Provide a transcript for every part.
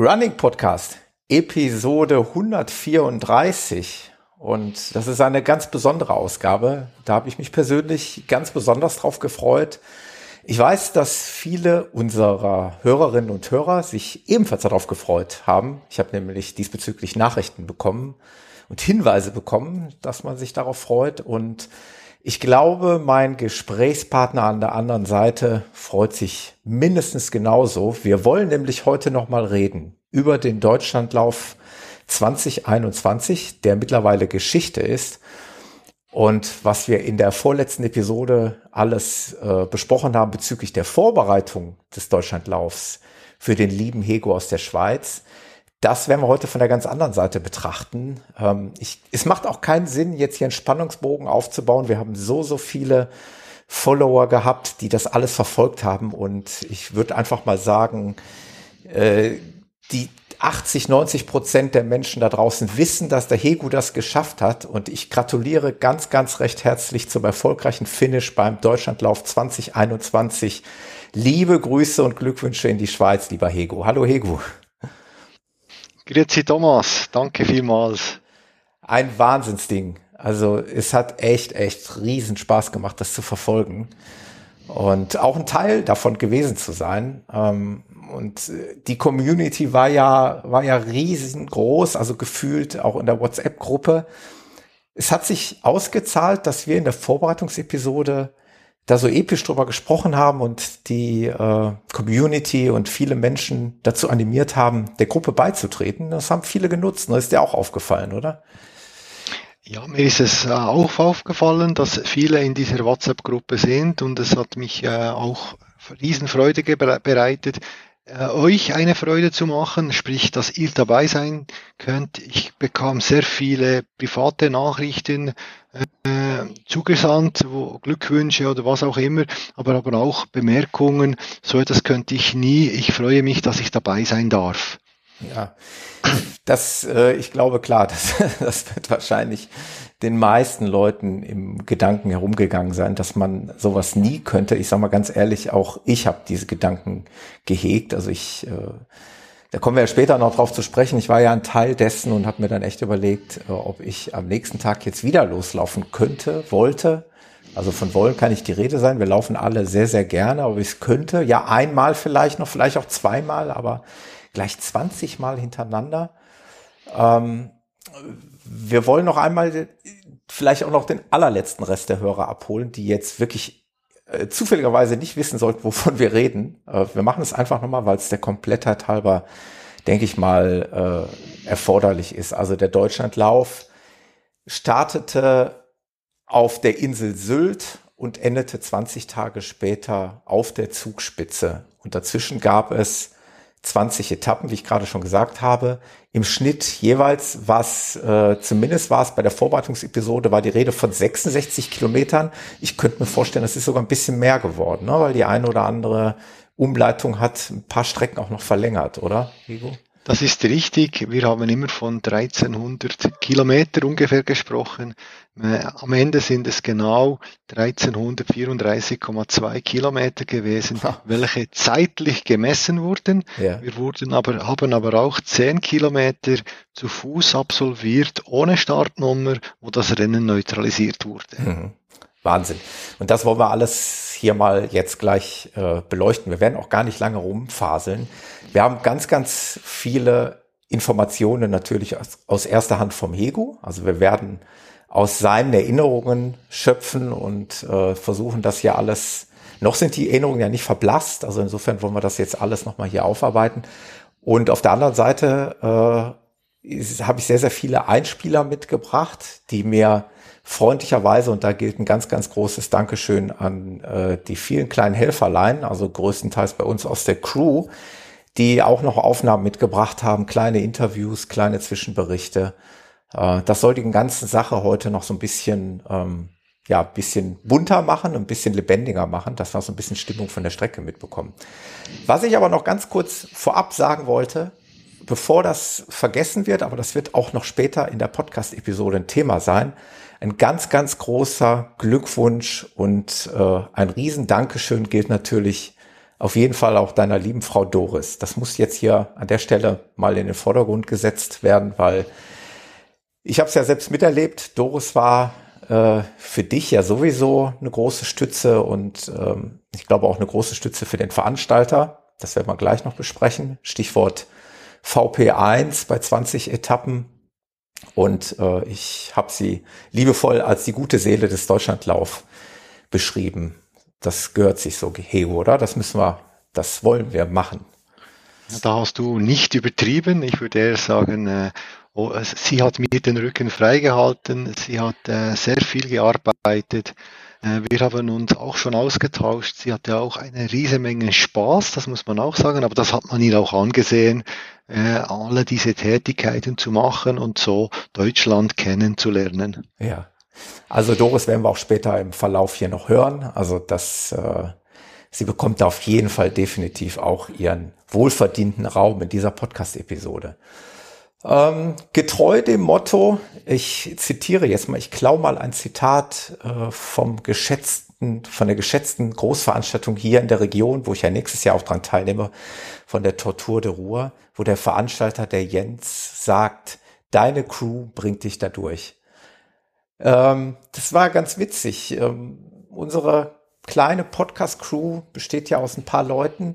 Running Podcast, Episode 134. Und das ist eine ganz besondere Ausgabe. Da habe ich mich persönlich ganz besonders drauf gefreut. Ich weiß, dass viele unserer Hörerinnen und Hörer sich ebenfalls darauf gefreut haben. Ich habe nämlich diesbezüglich Nachrichten bekommen und Hinweise bekommen, dass man sich darauf freut. Und ich glaube, mein Gesprächspartner an der anderen Seite freut sich mindestens genauso. Wir wollen nämlich heute noch mal reden über den Deutschlandlauf 2021, der mittlerweile Geschichte ist. Und was wir in der vorletzten Episode alles äh, besprochen haben bezüglich der Vorbereitung des Deutschlandlaufs für den lieben Hego aus der Schweiz, das werden wir heute von der ganz anderen Seite betrachten. Ähm, ich, es macht auch keinen Sinn, jetzt hier einen Spannungsbogen aufzubauen. Wir haben so, so viele Follower gehabt, die das alles verfolgt haben. Und ich würde einfach mal sagen, äh, die 80, 90 Prozent der Menschen da draußen wissen, dass der Hegu das geschafft hat. Und ich gratuliere ganz, ganz recht herzlich zum erfolgreichen Finish beim Deutschlandlauf 2021. Liebe Grüße und Glückwünsche in die Schweiz, lieber Hegu. Hallo Hegu. Grüezi Thomas, danke vielmals. Ein Wahnsinnsding. Also es hat echt, echt riesen Spaß gemacht, das zu verfolgen und auch ein Teil davon gewesen zu sein. Ähm, und die Community war ja, war ja riesengroß, also gefühlt auch in der WhatsApp-Gruppe. Es hat sich ausgezahlt, dass wir in der Vorbereitungsepisode da so episch drüber gesprochen haben und die äh, Community und viele Menschen dazu animiert haben, der Gruppe beizutreten. Das haben viele genutzt. Das ist dir auch aufgefallen, oder? Ja, mir ist es äh, auch aufgefallen, dass viele in dieser WhatsApp-Gruppe sind und es hat mich äh, auch Riesenfreude bereitet, euch eine Freude zu machen, sprich, dass ihr dabei sein könnt. Ich bekam sehr viele private Nachrichten äh, zugesandt, wo Glückwünsche oder was auch immer, aber, aber auch Bemerkungen. So etwas könnte ich nie. Ich freue mich, dass ich dabei sein darf. Ja, das, äh, ich glaube klar, das, das wird wahrscheinlich den meisten Leuten im Gedanken herumgegangen sein, dass man sowas nie könnte. Ich sage mal ganz ehrlich, auch ich habe diese Gedanken gehegt. Also ich, äh, da kommen wir ja später noch drauf zu sprechen. Ich war ja ein Teil dessen und habe mir dann echt überlegt, äh, ob ich am nächsten Tag jetzt wieder loslaufen könnte, wollte. Also von wollen kann nicht die Rede sein. Wir laufen alle sehr, sehr gerne, aber ich könnte ja einmal vielleicht noch, vielleicht auch zweimal, aber gleich 20 Mal hintereinander. Ähm, wir wollen noch einmal vielleicht auch noch den allerletzten Rest der Hörer abholen, die jetzt wirklich äh, zufälligerweise nicht wissen sollten, wovon wir reden. Äh, wir machen es einfach nochmal, weil es der Komplettheit halber, denke ich mal, äh, erforderlich ist. Also der Deutschlandlauf startete auf der Insel Sylt und endete 20 Tage später auf der Zugspitze. Und dazwischen gab es 20 Etappen, wie ich gerade schon gesagt habe. Im Schnitt jeweils war es, äh, zumindest war es bei der Vorbereitungsepisode, war die Rede von 66 Kilometern. Ich könnte mir vorstellen, das ist sogar ein bisschen mehr geworden, ne? weil die eine oder andere Umleitung hat ein paar Strecken auch noch verlängert, oder, Hugo? Das ist richtig. Wir haben immer von 1300 Kilometer ungefähr gesprochen. Äh, am Ende sind es genau 1334,2 Kilometer gewesen, welche zeitlich gemessen wurden. Ja. Wir wurden aber, haben aber auch 10 Kilometer zu Fuß absolviert, ohne Startnummer, wo das Rennen neutralisiert wurde. Mhm. Wahnsinn. Und das wollen wir alles hier mal jetzt gleich äh, beleuchten. Wir werden auch gar nicht lange rumfaseln. Wir haben ganz, ganz viele Informationen natürlich aus, aus erster Hand vom Hego. Also wir werden aus seinen Erinnerungen schöpfen und äh, versuchen, das hier alles, noch sind die Erinnerungen ja nicht verblasst, also insofern wollen wir das jetzt alles nochmal hier aufarbeiten. Und auf der anderen Seite äh, habe ich sehr, sehr viele Einspieler mitgebracht, die mir freundlicherweise, und da gilt ein ganz, ganz großes Dankeschön an äh, die vielen kleinen Helferlein, also größtenteils bei uns aus der Crew, die auch noch Aufnahmen mitgebracht haben, kleine Interviews, kleine Zwischenberichte. Äh, das soll die ganze Sache heute noch so ein bisschen, ähm, ja, bisschen bunter machen, ein bisschen lebendiger machen, dass wir so ein bisschen Stimmung von der Strecke mitbekommen. Was ich aber noch ganz kurz vorab sagen wollte, bevor das vergessen wird, aber das wird auch noch später in der Podcast-Episode ein Thema sein, ein ganz, ganz großer Glückwunsch und äh, ein riesen Dankeschön gilt natürlich auf jeden Fall auch deiner lieben Frau Doris. Das muss jetzt hier an der Stelle mal in den Vordergrund gesetzt werden, weil ich habe es ja selbst miterlebt. Doris war äh, für dich ja sowieso eine große Stütze und ähm, ich glaube auch eine große Stütze für den Veranstalter. Das werden wir gleich noch besprechen. Stichwort VP1 bei 20 Etappen. Und äh, ich habe sie liebevoll als die gute Seele des Deutschlandlauf beschrieben. Das gehört sich so, Hego, oder? Das müssen wir, das wollen wir machen. Da hast du nicht übertrieben. Ich würde eher sagen, äh, sie hat mir den Rücken freigehalten. Sie hat äh, sehr viel gearbeitet. Äh, wir haben uns auch schon ausgetauscht. Sie hatte auch eine riesige Menge Spaß, das muss man auch sagen, aber das hat man ihr auch angesehen, äh, alle diese Tätigkeiten zu machen und so Deutschland kennenzulernen. Ja. Also Doris werden wir auch später im Verlauf hier noch hören. Also das, äh, sie bekommt auf jeden Fall definitiv auch ihren wohlverdienten Raum in dieser Podcast-Episode. Ähm, getreu dem Motto, ich zitiere jetzt mal, ich klau mal ein Zitat äh, vom geschätzten, von der geschätzten Großveranstaltung hier in der Region, wo ich ja nächstes Jahr auch dran teilnehme, von der Tortur de Ruhr, wo der Veranstalter, der Jens, sagt, deine Crew bringt dich da durch. Ähm, das war ganz witzig. Ähm, unsere kleine Podcast-Crew besteht ja aus ein paar Leuten,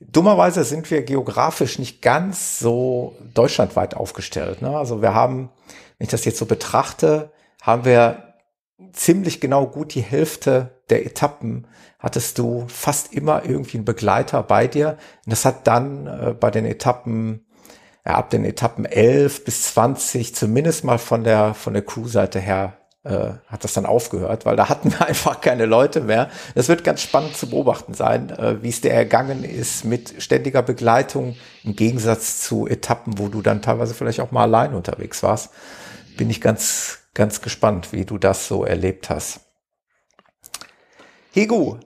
Dummerweise sind wir geografisch nicht ganz so deutschlandweit aufgestellt. Ne? Also wir haben, wenn ich das jetzt so betrachte, haben wir ziemlich genau gut die Hälfte der Etappen hattest du fast immer irgendwie einen Begleiter bei dir. Und das hat dann äh, bei den Etappen, ja, ab den Etappen 11 bis 20 zumindest mal von der, von der Crew-Seite her äh, hat das dann aufgehört, weil da hatten wir einfach keine Leute mehr. Das wird ganz spannend zu beobachten sein, äh, wie es dir ergangen ist mit ständiger Begleitung im Gegensatz zu Etappen, wo du dann teilweise vielleicht auch mal allein unterwegs warst. Bin ich ganz, ganz gespannt, wie du das so erlebt hast. Hegu,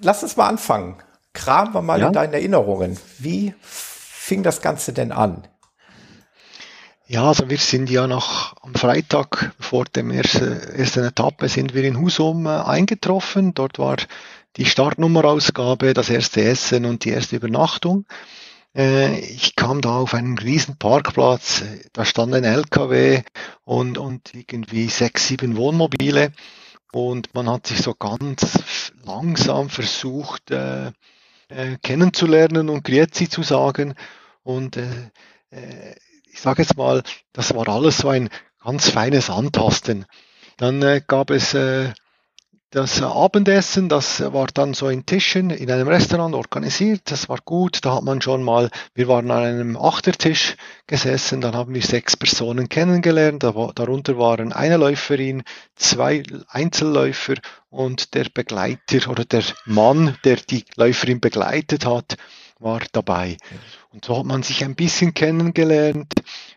lass uns mal anfangen. Kramen wir mal ja? in deinen Erinnerungen. Wie fing das Ganze denn an? Ja, also wir sind ja noch am Freitag vor dem ersten, ersten Etappe sind wir in Husum äh, eingetroffen. Dort war die Startnummerausgabe, das erste Essen und die erste Übernachtung. Äh, ich kam da auf einen riesen Parkplatz, da stand ein LKW und, und irgendwie sechs, sieben Wohnmobile und man hat sich so ganz langsam versucht äh, äh, kennenzulernen und Grüezi zu sagen und äh, äh ich sage jetzt mal, das war alles so ein ganz feines Antasten. Dann äh, gab es äh, das Abendessen, das war dann so in Tischen in einem Restaurant organisiert, das war gut, da hat man schon mal, wir waren an einem Achtertisch gesessen, dann haben wir sechs Personen kennengelernt, darunter waren eine Läuferin, zwei Einzelläufer und der Begleiter oder der Mann, der die Läuferin begleitet hat war dabei. Und so hat man sich ein bisschen kennengelernt.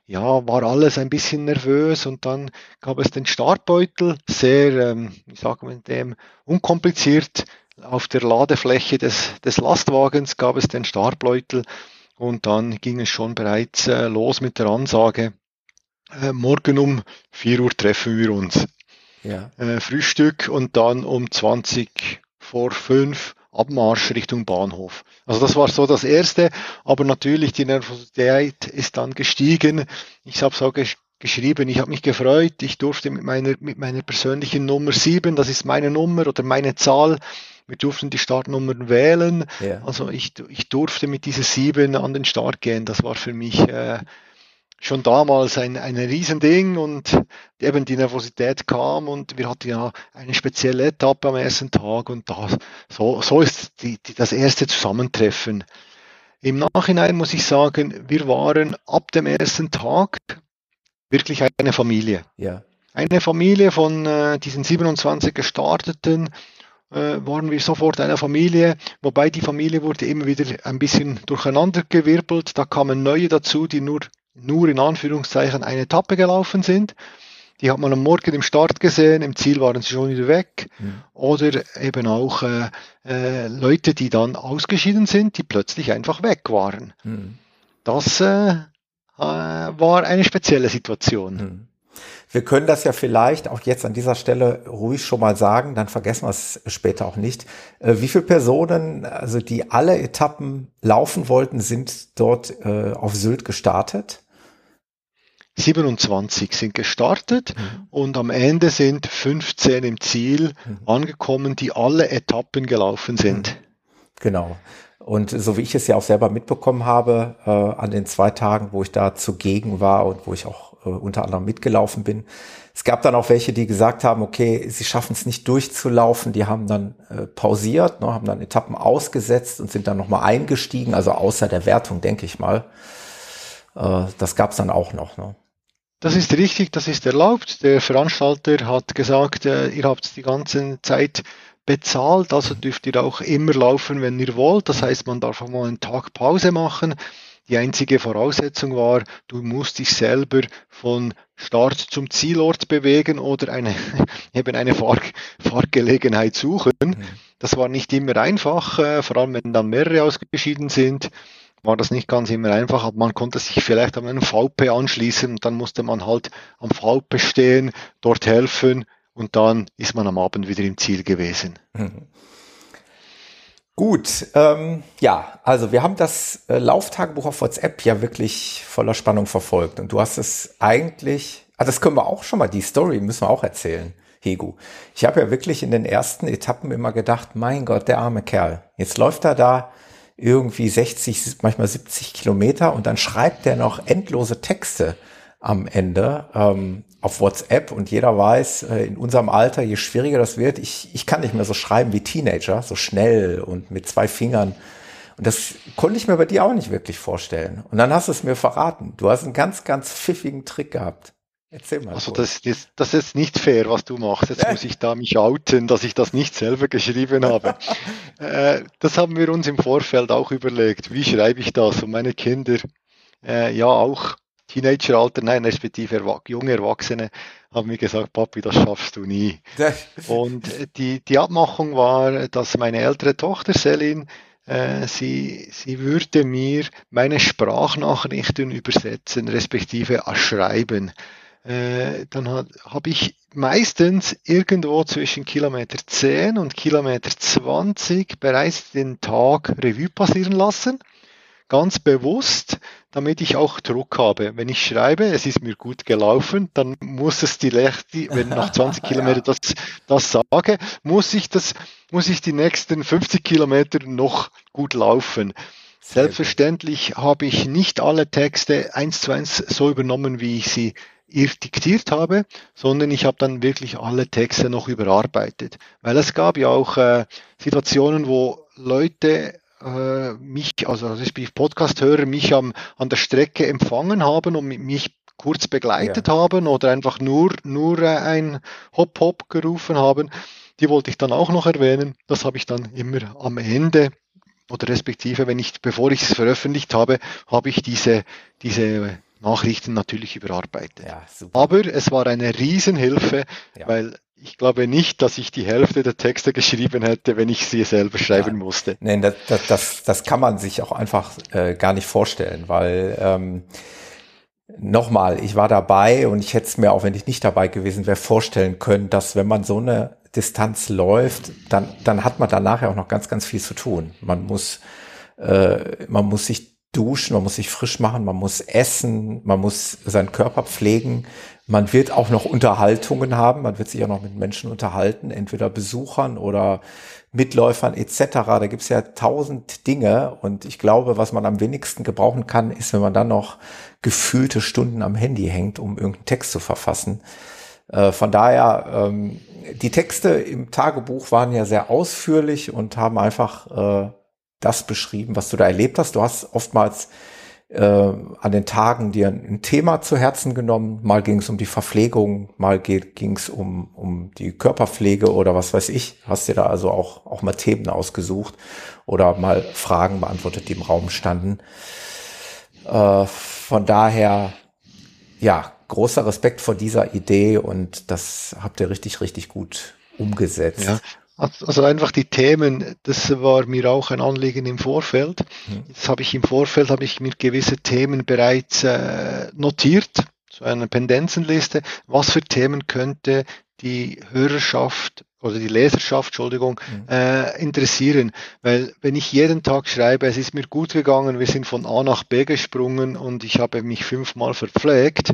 Ja, war alles ein bisschen nervös und dann gab es den Startbeutel, sehr, ähm, wie sagen wir dem, unkompliziert. Auf der Ladefläche des, des Lastwagens gab es den Startbeutel und dann ging es schon bereits äh, los mit der Ansage. Äh, morgen um 4 Uhr treffen wir uns. Ja. Äh, Frühstück und dann um 20 vor 5 Abmarsch Richtung Bahnhof. Also das war so das Erste, aber natürlich die Nervosität ist dann gestiegen. Ich habe so gesch geschrieben, ich habe mich gefreut, ich durfte mit meiner, mit meiner persönlichen Nummer 7, das ist meine Nummer oder meine Zahl, wir durften die Startnummern wählen. Ja. Also ich, ich durfte mit dieser 7 an den Start gehen. Das war für mich äh, schon damals ein, ein Riesending und eben die Nervosität kam und wir hatten ja eine spezielle Etappe am ersten Tag und da, so, so ist die, die, das erste Zusammentreffen. Im Nachhinein muss ich sagen, wir waren ab dem ersten Tag wirklich eine Familie. Ja. Eine Familie von äh, diesen 27 Gestarteten äh, waren wir sofort eine Familie, wobei die Familie wurde immer wieder ein bisschen durcheinandergewirbelt. Da kamen neue dazu, die nur nur in Anführungszeichen eine Etappe gelaufen sind. Die hat man am Morgen im Start gesehen, im Ziel waren sie schon wieder weg. Mhm. Oder eben auch äh, äh, Leute, die dann ausgeschieden sind, die plötzlich einfach weg waren. Mhm. Das äh, äh war eine spezielle Situation. Mhm. Wir können das ja vielleicht auch jetzt an dieser Stelle ruhig schon mal sagen, dann vergessen wir es später auch nicht. Äh, wie viele Personen, also die alle Etappen laufen wollten, sind dort äh, auf Sylt gestartet? 27 sind gestartet mhm. und am Ende sind 15 im Ziel mhm. angekommen, die alle Etappen gelaufen sind. Mhm. Genau. Und so wie ich es ja auch selber mitbekommen habe, äh, an den zwei Tagen, wo ich da zugegen war und wo ich auch äh, unter anderem mitgelaufen bin, es gab dann auch welche, die gesagt haben, okay, sie schaffen es nicht durchzulaufen, die haben dann äh, pausiert, ne, haben dann Etappen ausgesetzt und sind dann nochmal eingestiegen, also außer der Wertung, denke ich mal. Äh, das gab es dann auch noch. Ne? Das ist richtig, das ist erlaubt. Der Veranstalter hat gesagt, äh, ihr habt die ganze Zeit bezahlt, also dürft ihr auch immer laufen, wenn ihr wollt. Das heißt, man darf auch mal einen Tag Pause machen. Die einzige Voraussetzung war, du musst dich selber von Start zum Zielort bewegen oder eine, eben eine Fahr Fahrgelegenheit suchen. Mhm. Das war nicht immer einfach, äh, vor allem wenn dann mehrere ausgeschieden sind war das nicht ganz immer einfach. Man konnte sich vielleicht an einen VP anschließen und dann musste man halt am VP stehen, dort helfen und dann ist man am Abend wieder im Ziel gewesen. Mhm. Gut, ähm, ja, also wir haben das äh, Lauftagebuch auf WhatsApp ja wirklich voller Spannung verfolgt. Und du hast es eigentlich, ah, das können wir auch schon mal, die Story müssen wir auch erzählen, Hegu. Ich habe ja wirklich in den ersten Etappen immer gedacht, mein Gott, der arme Kerl, jetzt läuft er da irgendwie 60, manchmal 70 Kilometer und dann schreibt der noch endlose Texte am Ende. Ähm, auf WhatsApp und jeder weiß, äh, in unserem Alter, je schwieriger das wird, ich, ich kann nicht mehr so schreiben wie Teenager, so schnell und mit zwei Fingern. Und das konnte ich mir bei dir auch nicht wirklich vorstellen. Und dann hast du es mir verraten. Du hast einen ganz, ganz pfiffigen Trick gehabt. Erzähl mal. Also das, das, das ist nicht fair, was du machst. Jetzt muss ich da mich outen, dass ich das nicht selber geschrieben habe. äh, das haben wir uns im Vorfeld auch überlegt. Wie schreibe ich das? Und meine Kinder, äh, ja auch Teenageralter, nein, respektive junge Erwachsene, haben mir gesagt, Papi, das schaffst du nie. Und die, die Abmachung war, dass meine ältere Tochter Selin äh, sie, sie würde mir meine Sprachnachrichten übersetzen, respektive schreiben. Äh, dann habe ich meistens irgendwo zwischen Kilometer 10 und Kilometer 20 bereits den Tag Revue passieren lassen. Ganz bewusst, damit ich auch Druck habe. Wenn ich schreibe, es ist mir gut gelaufen, dann muss es die wenn nach 20 Kilometer das, das sage, muss ich das, muss ich die nächsten 50 Kilometer noch gut laufen. Selbstverständlich habe ich nicht alle Texte eins zu eins so übernommen, wie ich sie diktiert habe, sondern ich habe dann wirklich alle Texte noch überarbeitet. Weil es gab ja auch äh, Situationen, wo Leute äh, mich, also als ich Podcast höre, mich am, an der Strecke empfangen haben und mich kurz begleitet ja. haben oder einfach nur, nur ein Hop Hop gerufen haben. Die wollte ich dann auch noch erwähnen. Das habe ich dann immer am Ende oder respektive, wenn ich, bevor ich es veröffentlicht habe, habe ich diese, diese Nachrichten natürlich überarbeitet. Ja, Aber es war eine Riesenhilfe, ja. weil ich glaube nicht, dass ich die Hälfte der Texte geschrieben hätte, wenn ich sie selber schreiben ja. musste. Nein, das, das, das, das kann man sich auch einfach äh, gar nicht vorstellen, weil ähm, nochmal, ich war dabei und ich hätte es mir, auch wenn ich nicht dabei gewesen wäre, vorstellen können, dass wenn man so eine Distanz läuft, dann, dann hat man danach ja auch noch ganz, ganz viel zu tun. Man muss, äh, man muss sich duschen, man muss sich frisch machen, man muss essen, man muss seinen Körper pflegen. Man wird auch noch Unterhaltungen haben, man wird sich auch noch mit Menschen unterhalten, entweder Besuchern oder Mitläufern etc. Da gibt's ja tausend Dinge und ich glaube, was man am wenigsten gebrauchen kann, ist, wenn man dann noch gefühlte Stunden am Handy hängt, um irgendeinen Text zu verfassen. Äh, von daher, ähm, die Texte im Tagebuch waren ja sehr ausführlich und haben einfach äh, das beschrieben, was du da erlebt hast. Du hast oftmals äh, an den Tagen dir ein Thema zu Herzen genommen. Mal ging es um die Verpflegung, mal ging es um, um die Körperpflege oder was weiß ich. Hast dir da also auch, auch mal Themen ausgesucht oder mal Fragen beantwortet, die im Raum standen. Äh, von daher, ja, großer Respekt vor dieser Idee und das habt ihr richtig, richtig gut umgesetzt. Ja, also einfach die Themen, das war mir auch ein Anliegen im Vorfeld. Jetzt habe ich im Vorfeld habe ich mir gewisse Themen bereits äh, notiert. so einer Pendenzenliste, was für Themen könnte die Hörerschaft oder die Leserschaft, Entschuldigung, mhm. äh, interessieren. Weil wenn ich jeden Tag schreibe, es ist mir gut gegangen, wir sind von A nach B gesprungen und ich habe mich fünfmal verpflegt,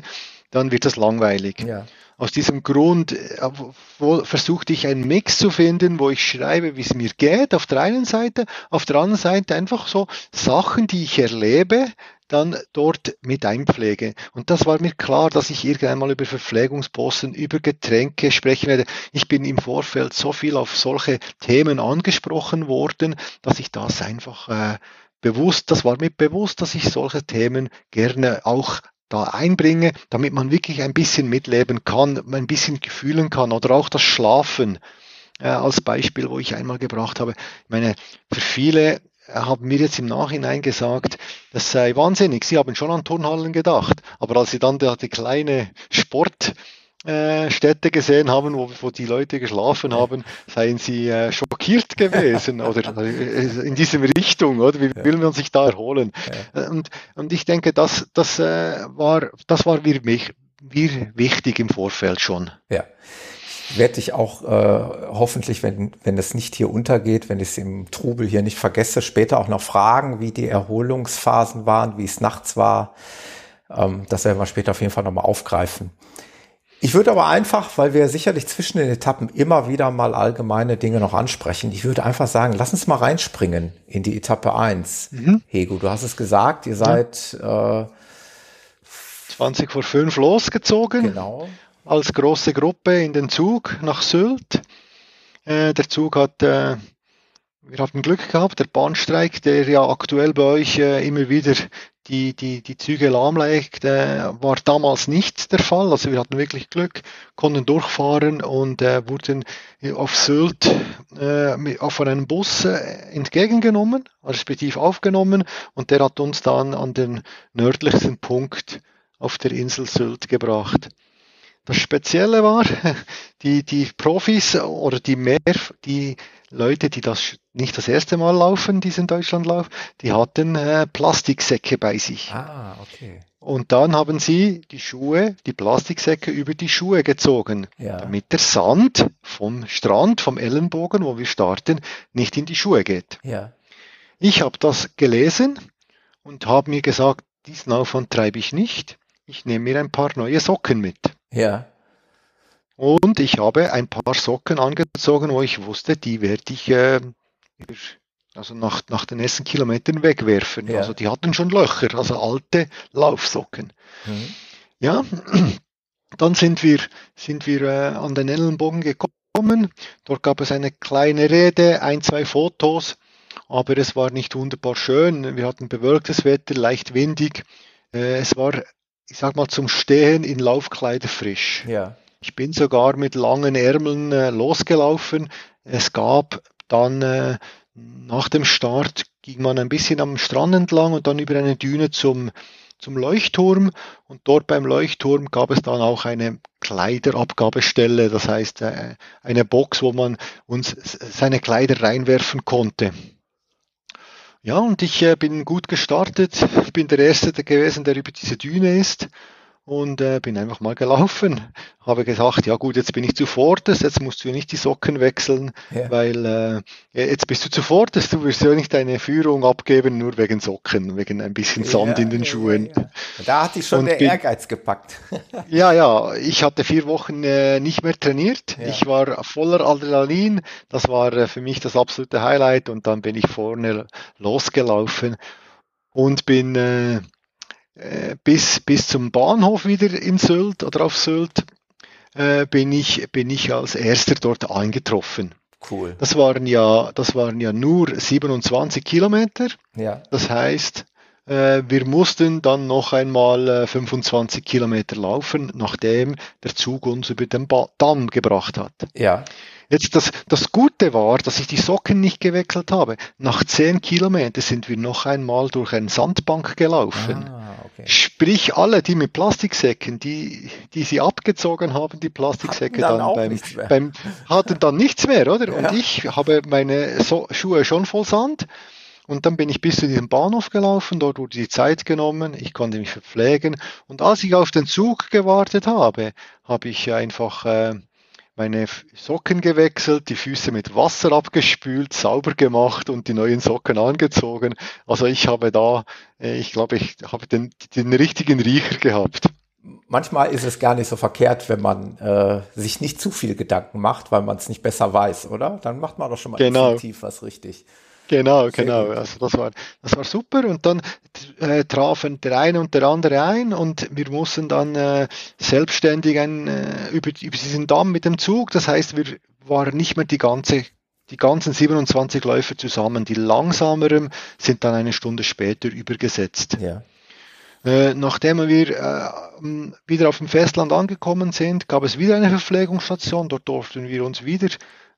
dann wird das langweilig. Ja. Aus diesem Grund äh, versuchte ich einen Mix zu finden, wo ich schreibe, wie es mir geht, auf der einen Seite, auf der anderen Seite einfach so Sachen, die ich erlebe, dann dort mit einpflege. Und das war mir klar, dass ich irgendwann mal über Verpflegungsposten, über Getränke sprechen werde. Ich bin im Vorfeld so viel auf solche Themen angesprochen worden, dass ich das einfach äh, bewusst, das war mir bewusst, dass ich solche Themen gerne auch da einbringe, damit man wirklich ein bisschen mitleben kann, ein bisschen fühlen kann oder auch das Schlafen äh, als Beispiel, wo ich einmal gebracht habe. Ich meine, für viele äh, haben mir jetzt im Nachhinein gesagt, das sei wahnsinnig. Sie haben schon an Turnhallen gedacht, aber als sie dann die, die kleine Sport Städte gesehen haben, wo, wo die Leute geschlafen haben, seien sie äh, schockiert gewesen oder äh, in diese Richtung, oder? Wie will man sich da erholen? Ja. Und, und ich denke, das, das, äh, war, das war mir, mir wichtig im Vorfeld schon. Ja werde dich auch äh, hoffentlich, wenn, wenn es nicht hier untergeht, wenn ich es im Trubel hier nicht vergesse, später auch noch fragen, wie die Erholungsphasen waren, wie es nachts war. Ähm, das werden wir später auf jeden Fall nochmal aufgreifen. Ich würde aber einfach, weil wir sicherlich zwischen den Etappen immer wieder mal allgemeine Dinge noch ansprechen, ich würde einfach sagen, lass uns mal reinspringen in die Etappe 1. Mhm. Hego, du hast es gesagt, ihr seid äh, 20 vor 5 losgezogen. Genau. Als große Gruppe in den Zug nach Sylt. Äh, der Zug hat äh, wir hatten Glück gehabt, der Bahnstreik, der ja aktuell bei euch äh, immer wieder die, die, die Züge lahmlegt, äh, war damals nicht der Fall. Also wir hatten wirklich Glück, konnten durchfahren und äh, wurden auf Sylt äh, von einem Bus äh, entgegengenommen, respektive aufgenommen und der hat uns dann an den nördlichsten Punkt auf der Insel Sylt gebracht. Das Spezielle war, die, die Profis oder die mehr, die Leute, die das nicht das erste Mal laufen, diesen Deutschlandlauf, die hatten äh, Plastiksäcke bei sich. Ah, okay. Und dann haben sie die Schuhe, die Plastiksäcke über die Schuhe gezogen, ja. damit der Sand vom Strand, vom Ellenbogen, wo wir starten, nicht in die Schuhe geht. Ja. Ich habe das gelesen und habe mir gesagt, diesen Aufwand treibe ich nicht. Ich nehme mir ein paar neue Socken mit. Ja. Und ich habe ein paar Socken angezogen, wo ich wusste, die werde ich äh, also nach, nach den ersten Kilometern wegwerfen. Ja. Also die hatten schon Löcher, also alte Laufsocken. Mhm. Ja, dann sind wir, sind wir äh, an den Ellenbogen gekommen. Dort gab es eine kleine Rede, ein, zwei Fotos, aber es war nicht wunderbar schön. Wir hatten bewölktes Wetter, leicht windig. Äh, es war, ich sag mal, zum Stehen in Laufkleider frisch. Ja. Ich bin sogar mit langen Ärmeln äh, losgelaufen. Es gab dann äh, nach dem Start ging man ein bisschen am Strand entlang und dann über eine Düne zum, zum Leuchtturm. Und dort beim Leuchtturm gab es dann auch eine Kleiderabgabestelle, das heißt äh, eine Box, wo man uns seine Kleider reinwerfen konnte. Ja, und ich äh, bin gut gestartet. Ich bin der Erste gewesen, der über diese Düne ist und äh, bin einfach mal gelaufen. Habe gesagt, ja gut, jetzt bin ich zu Fortes, jetzt musst du nicht die Socken wechseln, ja. weil äh, jetzt bist du zu Fortes, du wirst ja nicht deine Führung abgeben, nur wegen Socken, wegen ein bisschen Sand ja, in den ja, Schuhen. Da hat dich schon Und der bin, Ehrgeiz gepackt. ja, ja, ich hatte vier Wochen äh, nicht mehr trainiert. Ich war voller Adrenalin, das war äh, für mich das absolute Highlight und dann bin ich vorne losgelaufen und bin äh, äh, bis, bis zum Bahnhof wieder in Sylt oder auf Sylt äh, bin, ich, bin ich als erster dort eingetroffen. Cool. Das waren ja, das waren ja nur 27 Kilometer. Ja. Das heißt, äh, wir mussten dann noch einmal äh, 25 Kilometer laufen, nachdem der Zug uns über den ba Damm gebracht hat. Ja. Jetzt das, das Gute war, dass ich die Socken nicht gewechselt habe. Nach 10 Kilometern sind wir noch einmal durch eine Sandbank gelaufen. Ah. Okay. Sprich, alle, die mit Plastiksäcken, die, die sie abgezogen haben, die Plastiksäcke dann, dann beim, beim, hatten dann nichts mehr, oder? Ja. Und ich habe meine so Schuhe schon voll Sand Und dann bin ich bis zu diesem Bahnhof gelaufen, dort wurde die Zeit genommen, ich konnte mich verpflegen. Und als ich auf den Zug gewartet habe, habe ich einfach äh, meine Socken gewechselt, die Füße mit Wasser abgespült, sauber gemacht und die neuen Socken angezogen. Also ich habe da, äh, ich glaube, ich habe den, den richtigen Riecher gehabt manchmal ist es gar nicht so verkehrt, wenn man äh, sich nicht zu viel Gedanken macht, weil man es nicht besser weiß, oder? Dann macht man doch schon mal genau. instinktiv was richtig. Genau, Genau. Gut. Also das war, das war super. Und dann äh, trafen der eine und der andere ein und wir mussten dann äh, selbstständig ein, äh, über, über diesen Damm mit dem Zug. Das heißt, wir waren nicht mehr die ganze die ganzen 27 Läufer zusammen. Die langsameren sind dann eine Stunde später übergesetzt. Ja. Äh, nachdem wir äh, wieder auf dem Festland angekommen sind, gab es wieder eine Verpflegungsstation. Dort durften wir uns wieder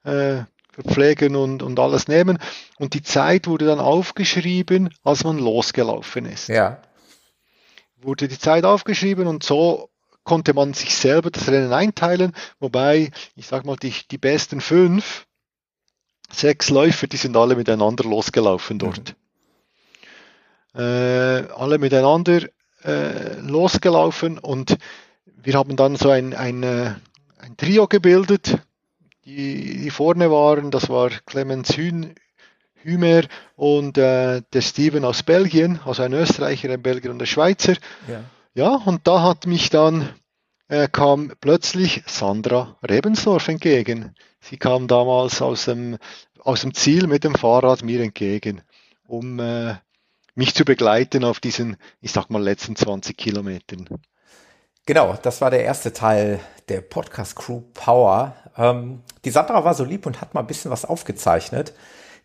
äh, verpflegen und, und alles nehmen. Und die Zeit wurde dann aufgeschrieben, als man losgelaufen ist. Ja. Wurde die Zeit aufgeschrieben und so konnte man sich selber das Rennen einteilen, wobei, ich sag mal, die, die besten fünf, sechs Läufer, die sind alle miteinander losgelaufen dort. Mhm. Äh, alle miteinander äh, losgelaufen und wir haben dann so ein, ein, äh, ein Trio gebildet, die, die vorne waren. Das war Clemens Hün, Hümer und äh, der Steven aus Belgien, also ein Österreicher, ein Belgier und ein Schweizer. Ja, ja und da hat mich dann äh, kam plötzlich Sandra Rebensdorf entgegen. Sie kam damals aus dem, aus dem Ziel mit dem Fahrrad mir entgegen, um äh, mich zu begleiten auf diesen, ich sag mal, letzten 20 Kilometern. Genau, das war der erste Teil der Podcast Crew Power. Ähm, die Sandra war so lieb und hat mal ein bisschen was aufgezeichnet.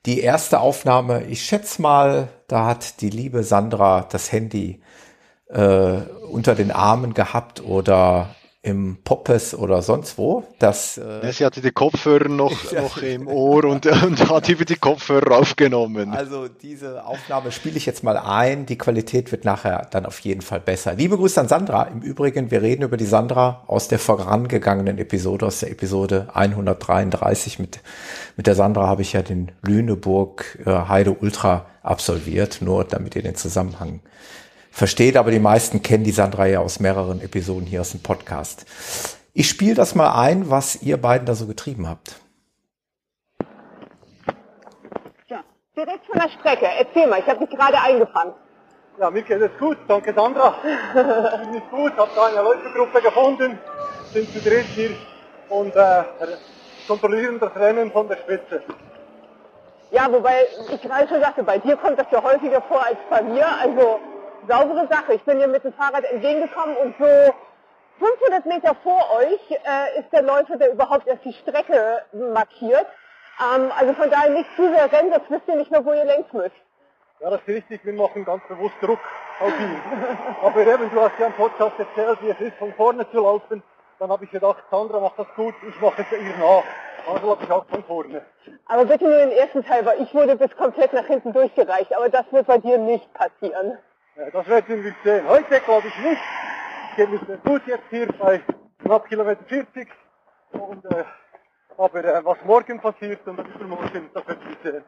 Die erste Aufnahme, ich schätze mal, da hat die liebe Sandra das Handy äh, unter den Armen gehabt oder im Poppes oder sonst wo. Das, äh, ja, sie hatte die Kopfhörer noch, noch im Ohr und, und hat über die Kopfhörer aufgenommen. Also diese Aufnahme spiele ich jetzt mal ein. Die Qualität wird nachher dann auf jeden Fall besser. Liebe Grüße an Sandra. Im Übrigen, wir reden über die Sandra aus der vorangegangenen Episode, aus der Episode 133. Mit, mit der Sandra habe ich ja den Lüneburg äh, Heide Ultra absolviert, nur damit ihr den Zusammenhang versteht, aber die meisten kennen die Sandra ja aus mehreren Episoden hier aus dem Podcast. Ich spiele das mal ein, was ihr beiden da so getrieben habt. Ja, direkt von der Strecke. Erzähl mal, ich habe dich gerade eingefangen. Ja, mir geht es gut, danke Sandra. Ich bin gut, habe da eine Läufergruppe gefunden, sind zu dritt hier und äh, kontrollieren das Rennen von der Spitze. Ja, wobei ich gerade schon sagte, bei dir kommt das ja häufiger vor als bei mir. Also saubere Sache. Ich bin hier mit dem Fahrrad entgegengekommen und so 500 Meter vor euch äh, ist der Läufer, der überhaupt erst die Strecke markiert. Ähm, also von daher nicht zu sehr rennen, sonst wisst ihr nicht mehr, wo ihr längst müsst. Ja, das ist richtig. Wir machen ganz bewusst Druck auf ihn. Aber eben, du hast ja im Podcast erzählt, wie es ist, von vorne zu laufen. Dann habe ich gedacht, Sandra macht das gut, ich mache es ihr nach. Also laufe ich auch von vorne. Aber bitte nur den ersten Teil, weil ich wurde bis komplett nach hinten durchgereicht. Aber das wird bei dir nicht passieren. Ja, das werden wir sehen. Heute glaube ich nicht. Ich gehe mit dem Fuß jetzt hier bei knapp Kilometer 40. Und, äh, aber äh, was morgen passiert und übermorgen, das werden wir sehen.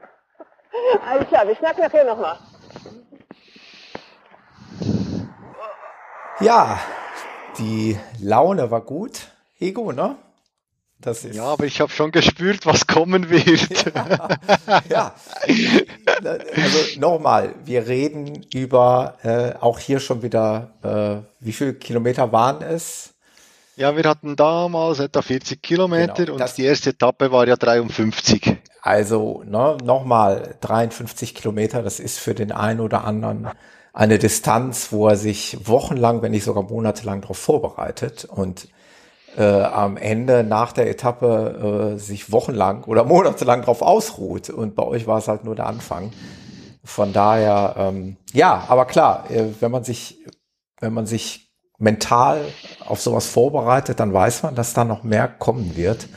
Alles klar, wir schnacken nachher nochmal. Ja, die Laune war gut. Ego, ne? Das ist ja, aber ich habe schon gespürt, was kommen wird. Ja, ja. also nochmal, wir reden über äh, auch hier schon wieder, äh, wie viele Kilometer waren es? Ja, wir hatten damals etwa 40 Kilometer genau, und die erste Etappe war ja 53. Also ne, nochmal 53 Kilometer, das ist für den einen oder anderen eine Distanz, wo er sich wochenlang, wenn nicht sogar monatelang darauf vorbereitet. Und äh, am Ende nach der Etappe äh, sich wochenlang oder monatelang drauf ausruht. Und bei euch war es halt nur der Anfang. Von daher, ähm, ja, aber klar, äh, wenn man sich, wenn man sich mental auf sowas vorbereitet, dann weiß man, dass da noch mehr kommen wird.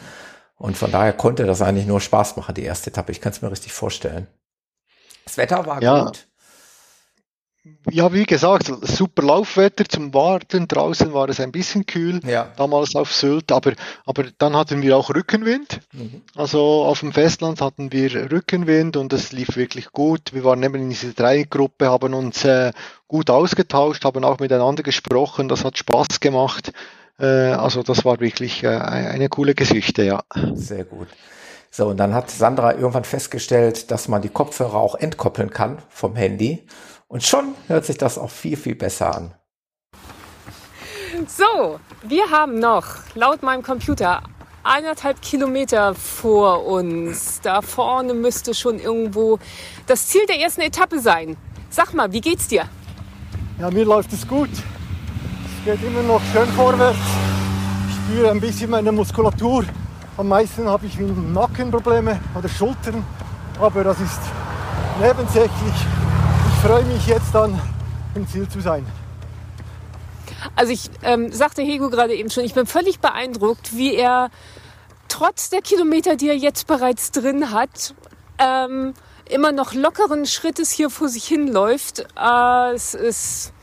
Und von daher konnte das eigentlich nur Spaß machen, die erste Etappe. Ich kann es mir richtig vorstellen. Das Wetter war ja. gut. Ja, wie gesagt, super Laufwetter zum Warten. Draußen war es ein bisschen kühl, Ja. damals auf Sylt, aber, aber dann hatten wir auch Rückenwind. Mhm. Also auf dem Festland hatten wir Rückenwind und es lief wirklich gut. Wir waren eben in dieser Dreiergruppe, haben uns äh, gut ausgetauscht, haben auch miteinander gesprochen. Das hat Spaß gemacht. Äh, also das war wirklich äh, eine coole Geschichte, ja. Sehr gut. So, und dann hat Sandra irgendwann festgestellt, dass man die Kopfhörer auch entkoppeln kann vom Handy. Und schon hört sich das auch viel, viel besser an. So, wir haben noch laut meinem Computer eineinhalb Kilometer vor uns. Da vorne müsste schon irgendwo das Ziel der ersten Etappe sein. Sag mal, wie geht's dir? Ja, mir läuft es gut. Es geht immer noch schön vorwärts. Ich spüre ein bisschen meine Muskulatur. Am meisten habe ich Nackenprobleme oder Schultern, aber das ist nebensächlich. Ich freue mich jetzt dann im Ziel zu sein. Also ich ähm, sagte Hego gerade eben schon, ich bin völlig beeindruckt, wie er trotz der Kilometer, die er jetzt bereits drin hat, ähm, immer noch lockeren Schrittes hier vor sich hinläuft. Äh, es ist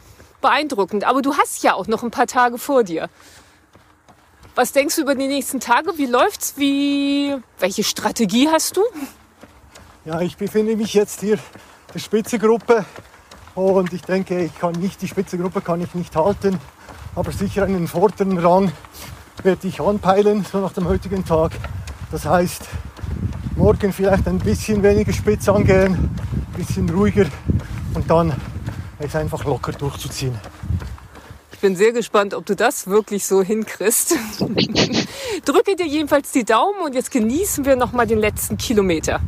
beeindruckend. Aber du hast ja auch noch ein paar Tage vor dir. Was denkst du über die nächsten Tage? Wie läuft's? Wie, welche Strategie hast du? Ja, ich befinde mich jetzt hier Spitzengruppe und ich denke, ich kann nicht, die Spitzengruppe kann ich nicht halten, aber sicher einen vorderen Rang werde ich anpeilen, so nach dem heutigen Tag. Das heißt, morgen vielleicht ein bisschen weniger spitz angehen, ein bisschen ruhiger und dann es einfach locker durchzuziehen. Ich bin sehr gespannt, ob du das wirklich so hinkriegst. Drücke dir jedenfalls die Daumen und jetzt genießen wir noch mal den letzten Kilometer.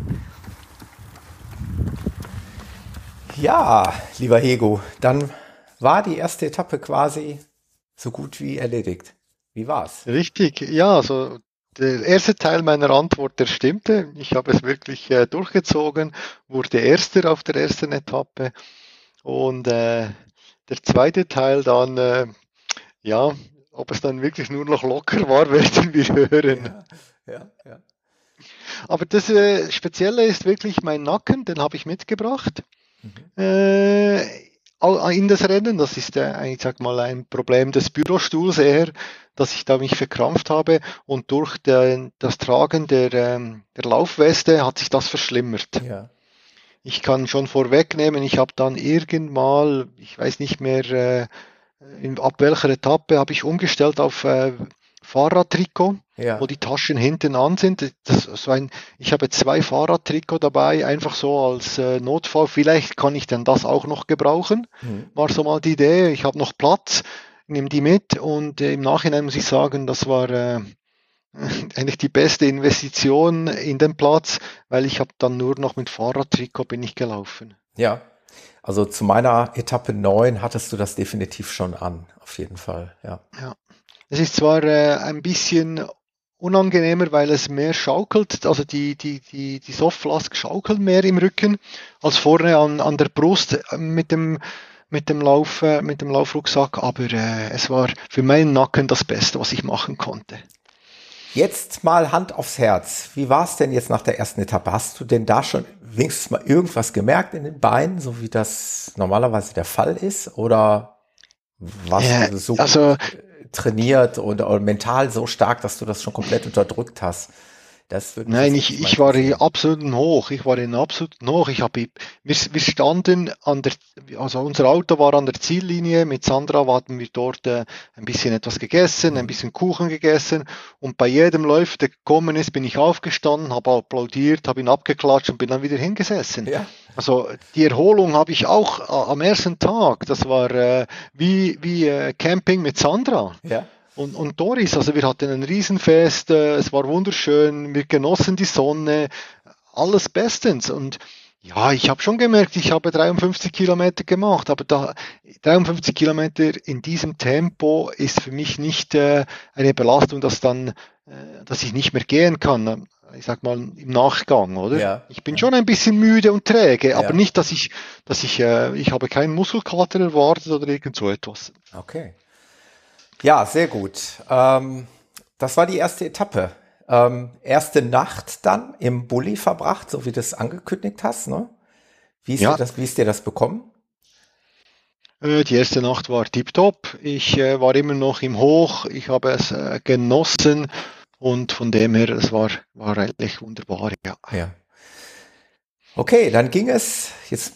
Ja, lieber Hego, dann war die erste Etappe quasi so gut wie erledigt. Wie war's? Richtig, ja, also der erste Teil meiner Antwort, der stimmte. Ich habe es wirklich äh, durchgezogen, wurde Erster auf der ersten Etappe. Und äh, der zweite Teil dann, äh, ja, ob es dann wirklich nur noch locker war, werden wir hören. Ja, ja, ja. Aber das äh, Spezielle ist wirklich mein Nacken, den habe ich mitgebracht äh, au- in das Rennen. Das ist äh, ich sag mal ein Problem des Bürostuhls eher, dass ich da mich verkrampft habe und durch den, das Tragen der, ähm, der Laufweste hat sich das verschlimmert. ja. Ich kann schon vorwegnehmen, ich habe dann irgendwann, ich weiß nicht mehr, äh, in, ab welcher Etappe habe ich umgestellt auf äh, Fahrradtrikot Ja. wo die Taschen hinten an sind. Das, so ein, ich habe zwei Fahrradtrikot dabei, einfach so als äh, Notfall. Vielleicht kann ich denn das auch noch gebrauchen. Mhm. War so mal die Idee. Ich habe noch Platz, nehme die mit und äh, im Nachhinein muss ich sagen, das war äh, eigentlich die beste Investition in den Platz, weil ich habe dann nur noch mit Fahrradtrikot bin ich gelaufen. Ja. Also zu meiner Etappe 9 hattest du das definitiv schon an, auf jeden Fall, ja. Es ist zwar äh, ein bisschen unangenehmer, weil es mehr schaukelt, also die, die, die, die Softflask schaukelt mehr im Rücken als vorne an, an der Brust äh, mit dem, mit dem Lauf, mit dem Laufrucksack, aber äh, es war für meinen Nacken das Beste, was ich machen konnte. Jetzt mal Hand aufs Herz. Wie war es denn jetzt nach der ersten Etappe? Hast du denn da schon wenigstens mal irgendwas gemerkt in den Beinen, so wie das normalerweise der Fall ist? Oder warst Ja, so also- trainiert oder, oder mental so stark, dass du das schon komplett unterdrückt hast? Nein, ich, ich war in absoluten Hoch. Ich war in absoluten Hoch. Ich habe, wir, wir standen an der, also unser Auto war an der Ziellinie. Mit Sandra hatten wir dort äh, ein bisschen etwas gegessen, ein bisschen Kuchen gegessen. Und bei jedem Läufer, der gekommen ist, bin ich aufgestanden, habe applaudiert, habe ihn abgeklatscht und bin dann wieder hingesessen. Ja, Also die Erholung habe ich auch äh, am ersten Tag. Das war äh, wie, wie äh, Camping mit Sandra. ja, Und, und Doris, also wir hatten ein Riesenfest, äh, es war wunderschön, wir genossen die Sonne, alles bestens. Und ja, ich habe schon gemerkt, ich habe 53 Kilometer gemacht, aber da 53 Kilometer in diesem Tempo ist für mich nicht äh, eine Belastung, dass dann, äh, dass ich nicht mehr gehen kann. Ich sag mal im Nachgang, oder? Ja. Ich bin schon ein bisschen müde und träge, Ja. aber nicht, dass ich, dass ich, äh, ich habe keinen Muskelkater erwartet oder irgend so etwas. okay. Ja, sehr gut. Ähm, das war die erste Etappe. Ähm, erste Nacht dann im Bulli verbracht, so wie du es angekündigt hast, ne? Wie ist, Ja. dir, das, wie ist dir das bekommen? Äh, die erste Nacht war tiptop. Ich äh, war immer noch im Hoch. Ich habe es äh, genossen und von dem her, es war, war eigentlich wunderbar. Ja. ja. Okay, dann ging es, jetzt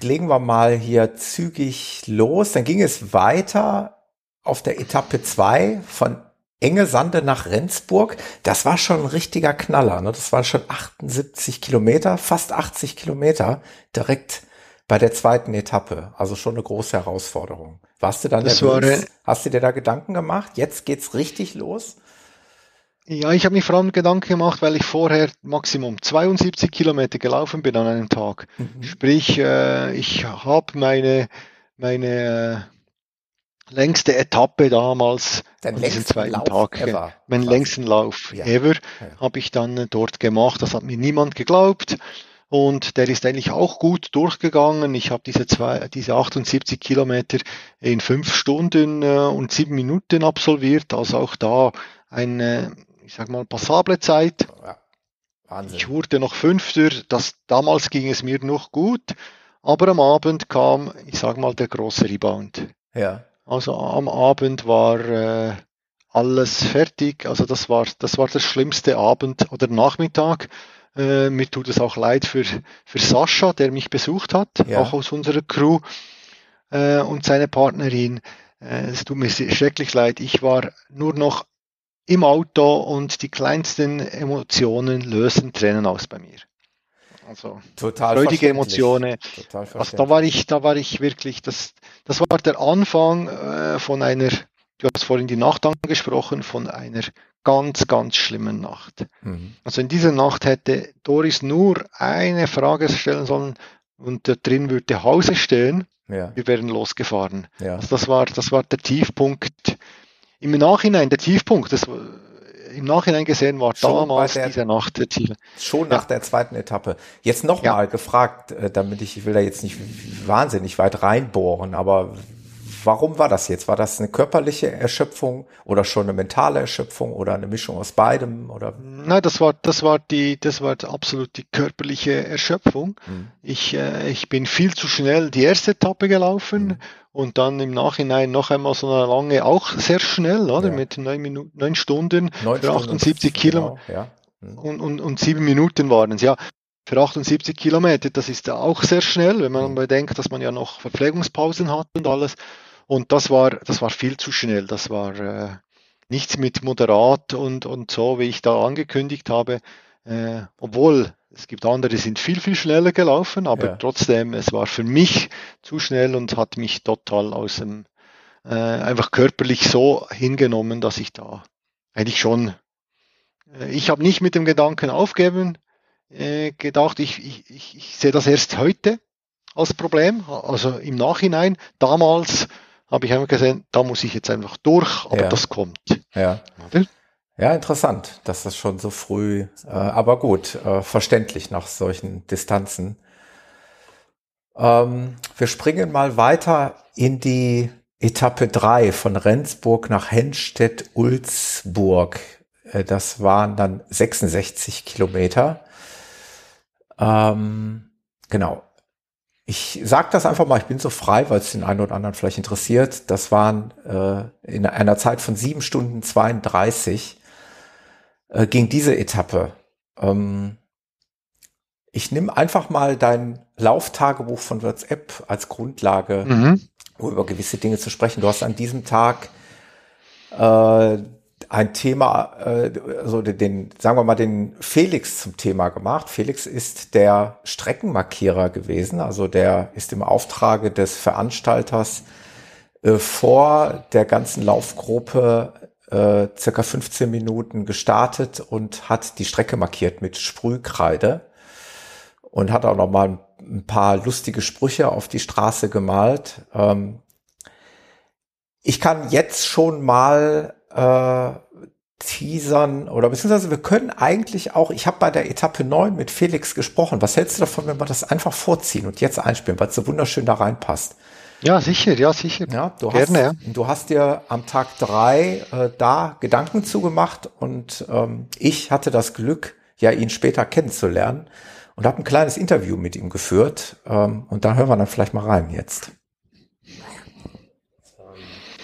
legen wir mal hier zügig los. Dann ging es weiter auf der Etappe zwei von Enge Sande nach Rendsburg. Das war schon ein richtiger Knaller. Ne? Das waren schon 78 Kilometer, fast 80 Kilometer direkt bei der zweiten Etappe. Also schon eine große Herausforderung. Warst du dann das nervös? Hast du dir da Gedanken gemacht? Jetzt geht's richtig los? Ja, ich habe mir vor allem Gedanken gemacht, weil ich vorher Maximum 72 Kilometer gelaufen bin an einem Tag. Mhm. Sprich, äh, ich habe meine, meine äh, längste Etappe damals Dein an diesem zweiten Lauf Tag, ever, meinen längsten Lauf ja. ever, ja. habe ich dann äh, dort gemacht. Das hat mir niemand geglaubt. Und der ist eigentlich auch gut durchgegangen. Ich habe diese, zwei, diese 78 Kilometer in fünf Stunden äh, und sieben Minuten absolviert. Also auch da eine ich sag mal, passable Zeit. Ja, Wahnsinn. Ich wurde noch Fünfter. Das, damals ging es mir noch gut. Aber am Abend kam, ich sag mal, der große Rebound. Ja. Also am Abend war äh, alles fertig. Also das war, das war der schlimmste Abend oder Nachmittag. Äh, mir tut es auch leid für, für Sascha, der mich besucht hat, ja. auch aus unserer Crew äh, und seine Partnerin. Äh, es tut mir schrecklich leid. Ich war nur noch im Auto und die kleinsten Emotionen lösen Tränen aus bei mir. Also Total freudige Emotionen. Total also da war ich, da war ich wirklich, das, das war der Anfang äh, von einer, du hast vorhin die Nacht angesprochen, von einer ganz, ganz schlimmen Nacht. Mhm. Also in dieser Nacht hätte Doris nur eine Frage stellen sollen und da drin würde Hause stehen. Ja. Wir wären losgefahren. Ja. Also das war, das war der Tiefpunkt im Nachhinein, der Tiefpunkt, das im Nachhinein gesehen war schon damals der, diese Nacht der Tief. Schon nach ja. der zweiten Etappe. Jetzt nochmal ja. gefragt, äh, damit ich, ich will da jetzt nicht wahnsinnig weit reinbohren, aber warum war das jetzt? War das eine körperliche Erschöpfung oder schon eine mentale Erschöpfung oder eine Mischung aus beidem oder? Nein, das war das war die das war absolut die körperliche Erschöpfung. Mhm. Ich äh, ich bin viel zu schnell die erste Etappe gelaufen mhm. und dann im Nachhinein noch einmal so eine lange auch sehr schnell, oder ja. mit neun Minuten neun Stunden neun für 78 Kilometer. Genau, ja. Mhm. Und, und, und sieben Minuten waren es, ja für 78 Kilometer, das ist ja auch sehr schnell, wenn man mhm. bedenkt, dass man ja noch Verpflegungspausen hat und alles. Und das war, das war viel zu schnell. Das war äh, nichts mit moderat und, und so, wie ich da angekündigt habe. Äh, obwohl es gibt andere, die sind viel, viel schneller gelaufen, aber ja. trotzdem, es war für mich zu schnell und hat mich total aus dem, äh, einfach körperlich so hingenommen, dass ich da eigentlich schon, äh, ich habe nicht mit dem Gedanken aufgeben äh, gedacht, ich, ich, ich, ich sehe das erst heute als Problem, also im Nachhinein. Damals habe ich einfach gesehen, da muss ich jetzt einfach durch, aber ja. das kommt. Ja. Ja, interessant, dass das schon so früh, äh, aber gut, äh, verständlich nach solchen Distanzen. Ähm, wir springen mal weiter in die Etappe drei von Rendsburg nach Hennstedt-Ulzburg. Äh, das waren dann 66 Kilometer. Ähm, genau. Ich sage das einfach mal, ich bin so frei, weil es den einen oder anderen vielleicht interessiert. Das waren äh, in einer Zeit von sieben Stunden 32 äh, ging diese Etappe. Ähm, ich nehme einfach mal dein Lauftagebuch von WhatsApp als Grundlage, mhm. um über gewisse Dinge zu sprechen. Du hast an diesem Tag äh, ein Thema, äh, also den, sagen wir mal, den Felix zum Thema gemacht. Felix ist der Streckenmarkierer gewesen, also der ist im Auftrage des Veranstalters äh, vor der ganzen Laufgruppe äh, circa 15 Minuten gestartet und hat die Strecke markiert mit Sprühkreide und hat auch noch mal ein paar lustige Sprüche auf die Straße gemalt. Ähm, ich kann jetzt schon mal äh, teasern oder beziehungsweise wir können eigentlich auch, ich habe bei der Etappe 9 mit Felix gesprochen. Was hältst du davon, wenn wir das einfach vorziehen und jetzt einspielen, weil es so wunderschön da reinpasst? Ja, sicher, ja, sicher. Ja, du, Gerne, hast, ja. du hast dir am Tag drei äh, da Gedanken zugemacht und ähm, ich hatte das Glück, ja, ihn später kennenzulernen und habe ein kleines Interview mit ihm geführt. Ähm, und da hören wir dann vielleicht mal rein jetzt.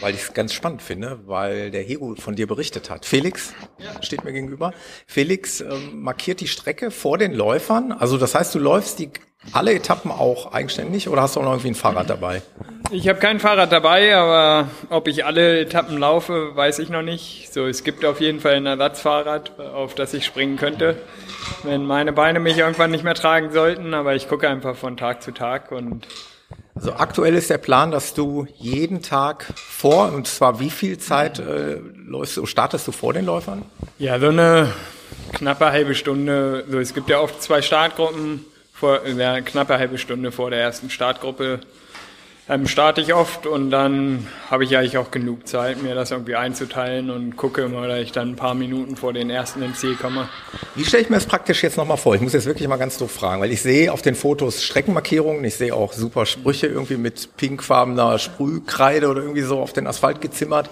Weil ich es ganz spannend finde, weil der Hego von dir berichtet hat. Felix ja. steht mir gegenüber. Felix ähm, markiert die Strecke vor den Läufern. Also das heißt, du läufst die alle Etappen auch eigenständig oder hast du auch noch irgendwie ein Fahrrad dabei? Ich habe kein Fahrrad dabei, aber ob ich alle Etappen laufe, weiß ich noch nicht. So, es gibt auf jeden Fall ein Ersatzfahrrad, auf das ich springen könnte, wenn meine Beine mich irgendwann nicht mehr tragen sollten. Aber ich gucke einfach von Tag zu Tag und also aktuell ist der Plan, dass du jeden Tag vor, und zwar wie viel Zeit äh, läufst du, startest du vor den Läufern? Ja, so eine knappe halbe Stunde. So, es gibt ja oft zwei Startgruppen, vor, ja, knappe halbe Stunde vor der ersten Startgruppe ähm, starte ich oft und dann habe ich eigentlich auch genug Zeit, mir das irgendwie einzuteilen und gucke mal, dass ich dann ein paar Minuten vor den ersten ins Ziel komme. Wie stelle ich mir das praktisch jetzt nochmal vor? Ich muss jetzt wirklich mal ganz doof fragen, weil ich sehe auf den Fotos Streckenmarkierungen, ich sehe auch super Sprüche irgendwie mit pinkfarbener Sprühkreide oder irgendwie so auf den Asphalt gezimmert.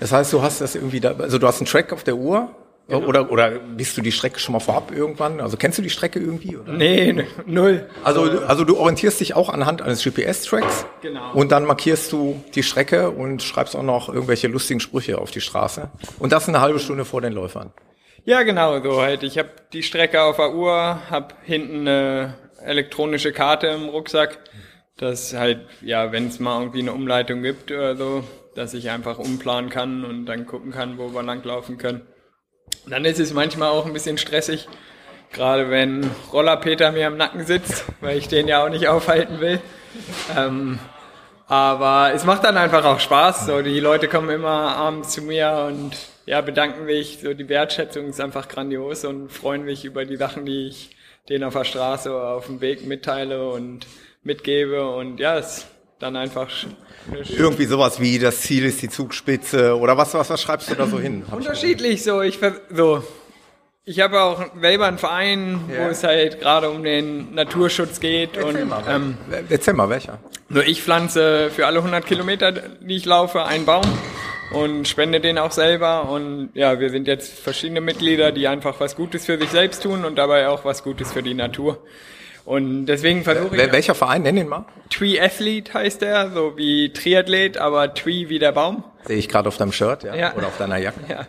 Das heißt, du hast das irgendwie da, also du hast einen Track auf der Uhr Genau. Oder, oder bist du die Strecke schon mal vorab irgendwann? Also kennst du die Strecke irgendwie? Oder? Nee, null. Also, also du orientierst dich auch anhand eines GPS-Tracks. Genau. Und dann markierst du die Strecke und schreibst auch noch irgendwelche lustigen Sprüche auf die Straße. Und das eine halbe Stunde vor den Läufern. Ja, genau, so halt. Ich habe die Strecke auf der Uhr, habe hinten eine elektronische Karte im Rucksack, dass halt, ja, wenn es mal irgendwie eine Umleitung gibt oder so, dass ich einfach umplanen kann und dann gucken kann, wo wir langlaufen können. Dann ist es manchmal auch ein bisschen stressig, gerade wenn Roller Peter mir am Nacken sitzt, weil ich den ja auch nicht aufhalten will. Ähm, aber es macht dann einfach auch Spaß. So, die Leute kommen immer abends zu mir und ja, bedanken mich. So, die Wertschätzung ist einfach grandios und freuen mich über die Sachen, die ich denen auf der Straße oder auf dem Weg mitteile und mitgebe. Und ja, es dann einfach irgendwie sowas wie das Ziel ist die Zugspitze oder was was was schreibst du da so hin? Unterschiedlich so ich so ich habe auch selber einen Verein, ja. wo es halt gerade um den Naturschutz geht Erzähl und mal, ähm, Erzähl mal welcher? Nur ich pflanze für alle 100 Kilometer, die ich laufe, einen Baum und spende den auch selber und ja, wir sind jetzt verschiedene Mitglieder, die einfach was Gutes für sich selbst tun und dabei auch was Gutes für die Natur. Und deswegen versuche ich. Welcher Verein? Nenn ihn mal. Tree Athlete heißt er, so wie Triathlet, aber Tree wie der Baum. Sehe ich gerade auf deinem Shirt, ja. ja. Oder auf deiner Jacke. Ja.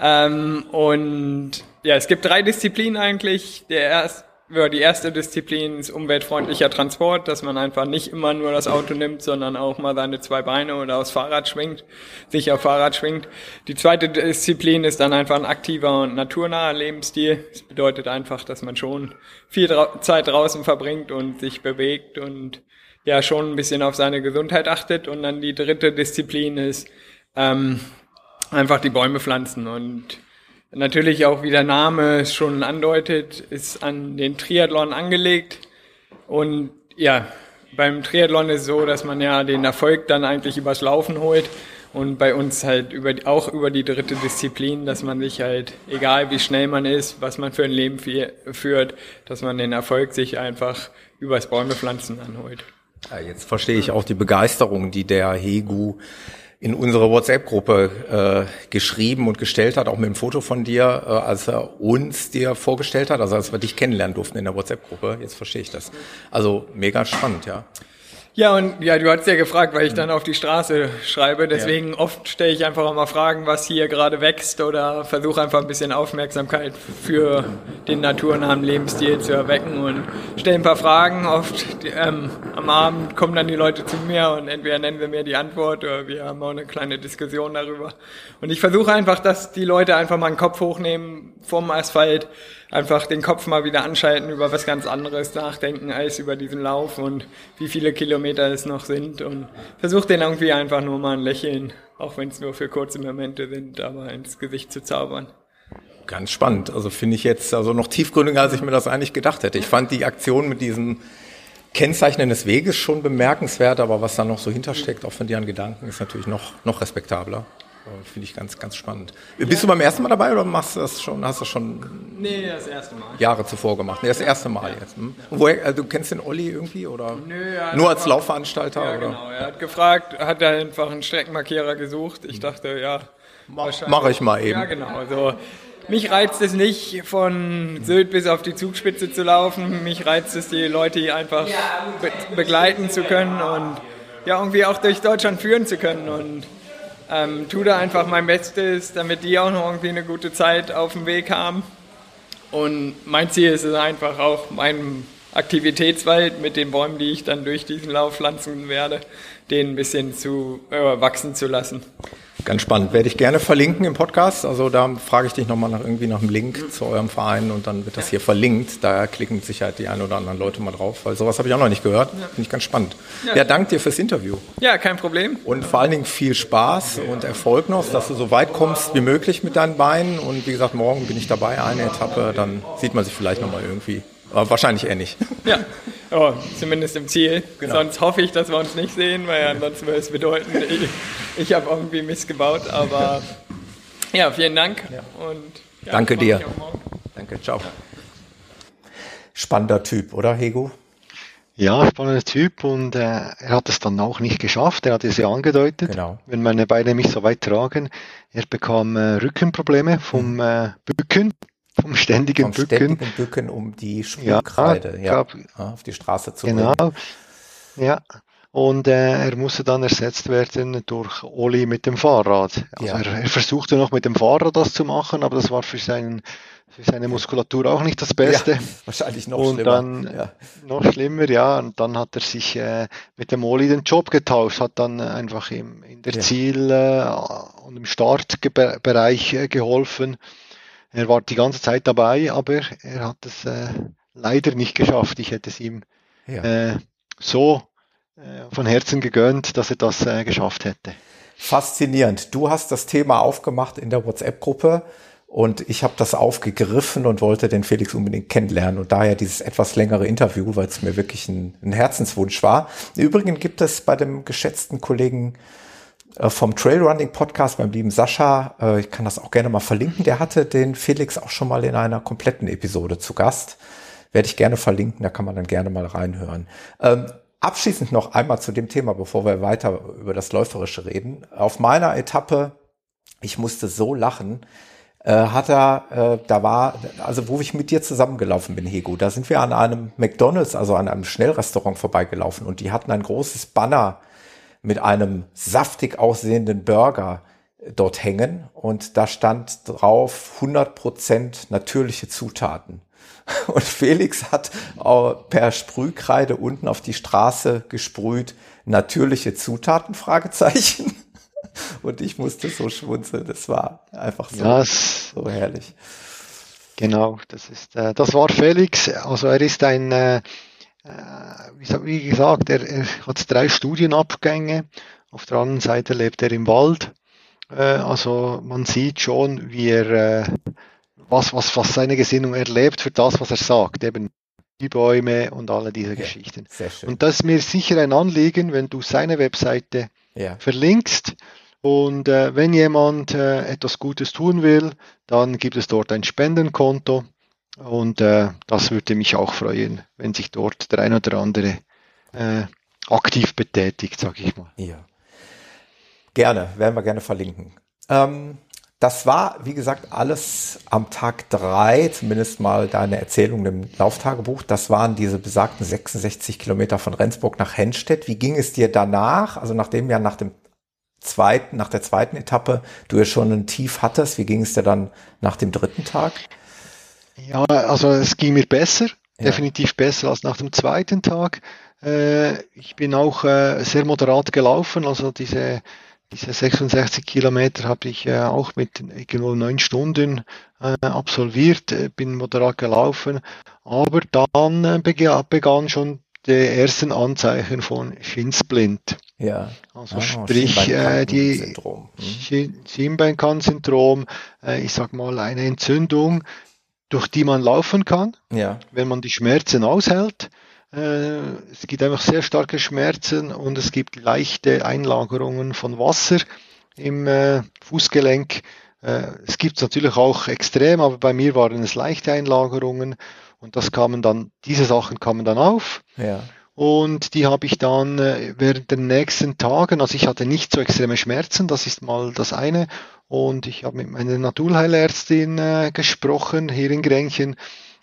Ähm, und ja, es gibt drei Disziplinen eigentlich. Der erste ja, die erste Disziplin ist umweltfreundlicher Transport, dass man einfach nicht immer nur das Auto nimmt, sondern auch mal seine zwei Beine oder aufs Fahrrad schwingt, sich auf Fahrrad schwingt. Die zweite Disziplin ist dann einfach ein aktiver und naturnaher Lebensstil. Das bedeutet einfach, dass man schon viel Zeit draußen verbringt und sich bewegt und ja schon ein bisschen auf seine Gesundheit achtet. Und dann die dritte Disziplin ist ähm, einfach die Bäume pflanzen und Natürlich auch, wie der Name es schon andeutet, ist an den Triathlon angelegt. Und ja, beim Triathlon ist es so, dass man ja den Erfolg dann eigentlich übers Laufen holt. Und bei uns halt über, auch über die dritte Disziplin, dass man sich halt, egal wie schnell man ist, was man für ein Leben führt, dass man den Erfolg sich einfach übers Bäumepflanzen anholt. Ja, jetzt verstehe ich auch die Begeisterung, die der Hegu in unsere WhatsApp-Gruppe äh, geschrieben und gestellt hat, auch mit einem Foto von dir, äh, als er uns dir vorgestellt hat, also als wir dich kennenlernen durften in der WhatsApp-Gruppe. Jetzt verstehe ich das. Also mega spannend, ja. Ja, und ja, du hast ja gefragt, weil ich dann auf die Straße schreibe. Deswegen ja. oft stelle ich einfach auch mal Fragen, was hier gerade wächst oder versuche einfach ein bisschen Aufmerksamkeit für den naturnahen Lebensstil zu erwecken und stelle ein paar Fragen. Oft ähm, am Abend kommen dann die Leute zu mir und entweder nennen wir mir die Antwort oder wir haben auch eine kleine Diskussion darüber. Und ich versuche einfach, dass die Leute einfach mal einen Kopf hochnehmen vom Asphalt, einfach den Kopf mal wieder anschalten, über was ganz anderes nachdenken als über diesen Lauf und wie viele Kilometer es noch sind und versucht den irgendwie einfach nur mal ein Lächeln, auch wenn es nur für kurze Momente sind, aber ins Gesicht zu zaubern. Ganz spannend. Also finde ich jetzt also noch tiefgründiger, als ich mir das eigentlich gedacht hätte. Ich fand die Aktion mit diesem Kennzeichnen des Weges schon bemerkenswert, aber was da noch so hintersteckt, auch von dir an Gedanken, ist natürlich noch, noch respektabler. Finde ich ganz, ganz spannend. Ja. Bist du beim ersten Mal dabei oder machst du das schon, hast du das schon nee, das erste Mal. Jahre zuvor gemacht? Nee, das erste Mal jetzt. Hm? Und woher, also, du kennst den Olli irgendwie oder Nö, ja, nur als Laufveranstalter? Ja, oder? genau. Er hat gefragt, hat er einfach einen Streckenmarkierer gesucht. Ich dachte, ja, mache ich mal eben. Ja, genau. Also, mich reizt es nicht, von Sylt bis auf die Zugspitze zu laufen. Mich reizt es, die Leute einfach be begleiten zu können und ja, irgendwie auch durch Deutschland führen zu können. Und ähm, tue da einfach mein Bestes, damit die auch noch irgendwie eine gute Zeit auf dem Weg haben. Und mein Ziel ist es einfach auch, meinen Aktivitätswald mit den Bäumen, die ich dann durch diesen Lauf pflanzen werde, den ein bisschen zu äh, wachsen zu lassen. Ganz spannend. Werde ich gerne verlinken im Podcast. Also da frage ich dich nochmal nach irgendwie nach einem Link mhm. zu eurem Verein und dann wird das hier verlinkt. Da klicken mit Sicherheit die ein oder anderen Leute mal drauf, weil sowas habe ich auch noch nicht gehört. Ja. Finde ich ganz spannend. Ja. ja, danke dir fürs Interview. Ja, kein Problem. Und vor allen Dingen viel Spaß und Erfolg noch, dass du so weit kommst wie möglich mit deinen Beinen. Und wie gesagt, morgen bin ich dabei, eine Etappe. Dann sieht man sich vielleicht nochmal irgendwie. Aber wahrscheinlich eher nicht. Ja. Oh, zumindest im Ziel. Genau. Sonst hoffe ich, dass wir uns nicht sehen, weil ansonsten würde es bedeuten, ich, habe irgendwie missgebaut. Aber ja, vielen Dank. Ja. Und, ja, Danke dir. Danke, ciao. Spannender Typ, oder Hego? Ja, spannender Typ und äh, er hat es dann auch nicht geschafft. Er hat es ja angedeutet. Genau. Wenn meine Beine mich so weit tragen, er bekam äh, Rückenprobleme vom mhm. äh, Bücken vom ständigen vom Bücken. ständigen Bücken um die Sprühkreide ja, ja, ja, auf die Straße zu genau. bringen. Genau, ja. Und äh, er musste dann ersetzt werden durch Oli mit dem Fahrrad. Also ja. er, er, versuchte noch mit dem Fahrrad das zu machen, aber das war für, seinen, für seine Muskulatur auch nicht das Beste. Ja, wahrscheinlich noch und schlimmer. Dann, ja. Noch schlimmer, ja. Und dann hat er sich äh, mit dem Oli den Job getauscht, hat dann einfach im, in der Ziel- äh, und im Startbereich äh, geholfen. Er war die ganze Zeit dabei, aber er hat es äh, leider nicht geschafft. Ich hätte es ihm äh, so von Herzen gegönnt, dass er das äh, geschafft hätte. Faszinierend. Du hast das Thema aufgemacht in der WhatsApp-Gruppe und ich habe das aufgegriffen und wollte den Felix unbedingt kennenlernen und daher dieses etwas längere Interview, weil es mir wirklich ein, ein Herzenswunsch war. Übrigens gibt es bei dem geschätzten Kollegen äh, vom Trailrunning Podcast beim lieben Sascha, äh, ich kann das auch gerne mal verlinken, der hatte den Felix auch schon mal in einer kompletten Episode zu Gast. Werde ich gerne verlinken, da kann man dann gerne mal reinhören. Abschließend noch einmal zu dem Thema, bevor wir weiter über das Läuferische reden. Auf meiner Etappe, ich musste so lachen, äh, hat er, äh, da war, also wo ich mit dir zusammengelaufen bin, Hego, da sind wir an einem McDonalds, also an einem Schnellrestaurant vorbeigelaufen und die hatten ein großes Banner mit einem saftig aussehenden Burger dort hängen und da stand drauf 100% natürliche Zutaten. Und Felix hat per Sprühkreide unten auf die Straße gesprüht, natürliche Zutaten, Fragezeichen. Und ich musste so schmunzeln. Das war einfach so, ja, so herrlich. Genau, das ist, äh, das war Felix. Also er ist ein, äh, äh, wie gesagt, er, er, hat drei Studienabgänge. Auf der anderen Seite lebt er im Wald. Äh, also man sieht schon, wie er, was, was, was seine Gesinnung erlebt für das, was er sagt. Eben die Bäume und alle diese ja, Geschichten. Und das ist mir sicher ein Anliegen, wenn du seine Webseite ja. verlinkst. Und äh, wenn jemand äh, etwas Gutes tun will, dann gibt es dort ein Spendenkonto und äh, das würde mich auch freuen, wenn sich dort der ein oder andere äh, aktiv betätigt, sage ich mal. Ja. Gerne, werden wir gerne verlinken. Ähm, das war, wie gesagt, alles am Tag drei, zumindest mal deine Erzählung im Lauftagebuch. Das waren diese besagten 66 Kilometer von Rendsburg nach Henstedt. Wie ging es dir danach? Also nachdem ja nach dem zweiten, nach der zweiten Etappe du ja schon ein Tief hattest, wie ging es dir dann nach dem dritten Tag? Ja, also es ging mir besser, ja. definitiv besser als nach dem zweiten Tag. Äh, ich bin auch äh, sehr moderat gelaufen, also diese, diese 66 Kilometer habe ich äh, auch mit irgendwo neun Stunden äh, absolviert, äh, bin moderat gelaufen, aber dann äh, begann schon die ersten Anzeichen von Schinsblind. Ja. Also ah, sprich äh, die hm. Schienbeinkann-Syndrom, äh, ich sag mal eine Entzündung, durch die man laufen kann, ja. wenn man die Schmerzen aushält. Äh, es gibt einfach sehr starke Schmerzen und es gibt leichte Einlagerungen von Wasser im äh, Fußgelenk. Äh, es gibt natürlich auch extrem, aber bei mir waren es leichte Einlagerungen und das kamen dann, diese Sachen kamen dann auf. Ja. Und die habe ich dann während der nächsten Tagen, also ich hatte nicht so extreme Schmerzen, das ist mal das eine. Und ich habe mit meiner Naturheilärztin äh, gesprochen hier in Grenchen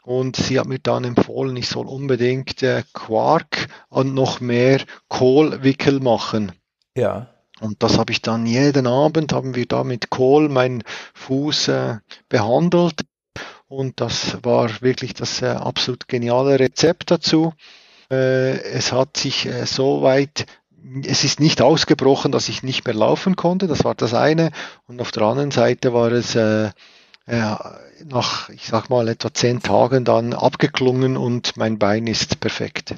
und sie hat mir dann empfohlen, ich soll unbedingt äh, Quark und noch mehr Kohlwickel machen. Ja. Und das habe ich dann jeden Abend, haben wir da mit Kohl meinen Fuß äh, behandelt. Und das war wirklich das äh, absolut geniale Rezept dazu. Äh, es hat sich äh, so weit, es ist nicht ausgebrochen, dass ich nicht mehr laufen konnte. Das war das eine. Und auf der anderen Seite war es äh, nach, ich sag mal, etwa zehn Tagen dann abgeklungen und mein Bein ist perfekt.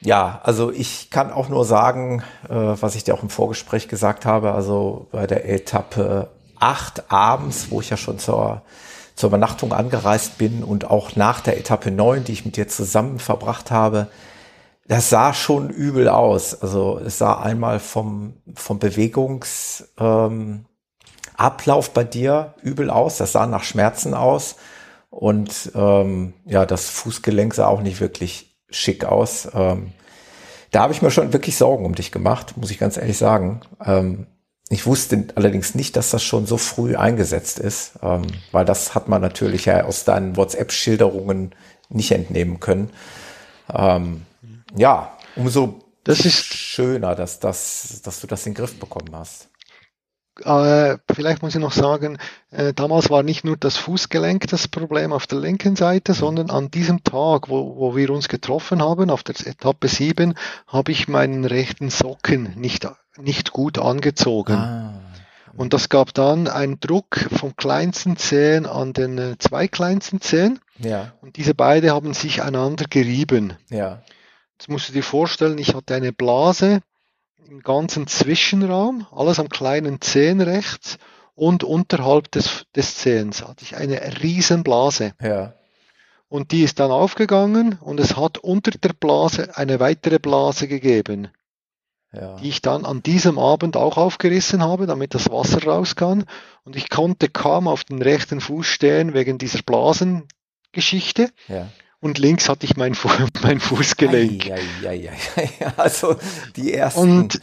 Ja, also ich kann auch nur sagen, äh, was ich dir auch im Vorgespräch gesagt habe, also bei der Etappe 8 abends, wo ich ja schon zur, zur Übernachtung angereist bin und auch nach der Etappe 9, die ich mit dir zusammen verbracht habe, das sah schon übel aus. Also es sah einmal vom, vom Bewegungs, ähm, Ablauf bei dir übel aus. Das sah nach Schmerzen aus. Und ähm, ja, das Fußgelenk sah auch nicht wirklich schick aus. Ähm, da habe ich mir schon wirklich Sorgen um dich gemacht, muss ich ganz ehrlich sagen. Ähm, ich wusste allerdings nicht, dass das schon so früh eingesetzt ist, ähm, weil das hat man natürlich ja aus deinen WhatsApp-Schilderungen nicht entnehmen können. Ähm, ja, umso das ist schöner, dass, das, dass du das in den Griff bekommen hast. Äh, vielleicht muss ich noch sagen, äh, damals war nicht nur das Fußgelenk das Problem auf der linken Seite, sondern an diesem Tag, wo, wo wir uns getroffen haben, auf der Etappe 7, habe ich meinen rechten Socken nicht, nicht gut angezogen. Ah. Und das gab dann einen Druck vom kleinsten Zehen an den äh, zwei kleinsten Zehen. Ja. Und diese beide haben sich einander gerieben. Ja. Jetzt musst du dir vorstellen, ich hatte eine Blase, im ganzen Zwischenraum, alles am kleinen Zehen rechts und unterhalb des, des Zehens hatte ich eine riesen Blase. Ja. Und die ist dann aufgegangen und es hat unter der Blase eine weitere Blase gegeben, ja. die ich dann an diesem Abend auch aufgerissen habe, damit das Wasser raus kann. Und ich konnte kaum auf den rechten Fuß stehen wegen dieser Blasengeschichte. Ja und links hatte ich mein, Fu mein Fußgelenk. Ei, ei, ei, also die ersten und,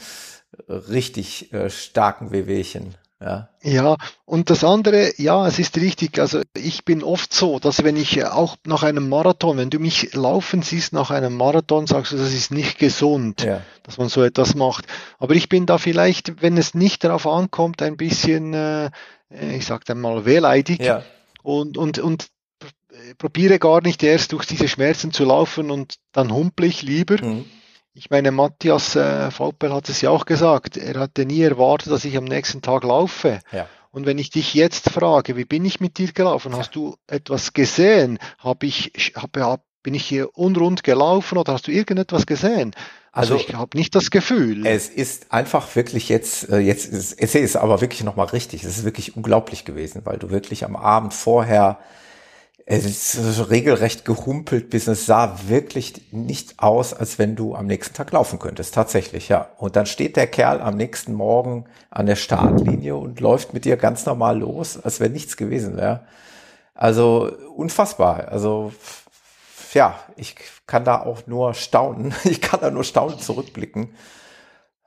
richtig äh, starken Wehwehchen. Ja. ja, und das andere, ja, es ist richtig. Also ich bin oft so, dass wenn ich auch nach einem Marathon, wenn du mich laufen siehst nach einem Marathon, sagst du, das ist nicht gesund, ja. dass man so etwas macht. Aber ich bin da vielleicht, wenn es nicht darauf ankommt, ein bisschen, äh, ich sag dann mal, wehleidig. Ja. Und, und, und probiere gar nicht erst durch diese Schmerzen zu laufen und dann humpel ich lieber. Mhm. Ich meine, Matthias äh, Vaupel hat es ja auch gesagt, er hatte nie erwartet, dass ich am nächsten Tag laufe. Ja. Und wenn ich dich jetzt frage, wie bin ich mit dir gelaufen? Hast du etwas gesehen? Hab ich, hab, hab, bin ich hier unrund gelaufen oder hast du irgendetwas gesehen? Also, also ich habe nicht das Gefühl. Es ist einfach wirklich jetzt, äh, jetzt ist, es ist aber wirklich nochmal richtig. Es ist wirklich unglaublich gewesen, weil du wirklich am Abend vorher es ist regelrecht gehumpelt bis es sah wirklich nicht aus, als wenn du am nächsten Tag laufen könntest. Tatsächlich, ja. Und dann steht der Kerl am nächsten Morgen an der Startlinie und läuft mit dir ganz normal los, als wenn nichts gewesen wäre. Also unfassbar. Also ja, ich kann da auch nur staunen. Ich kann da nur staunend zurückblicken.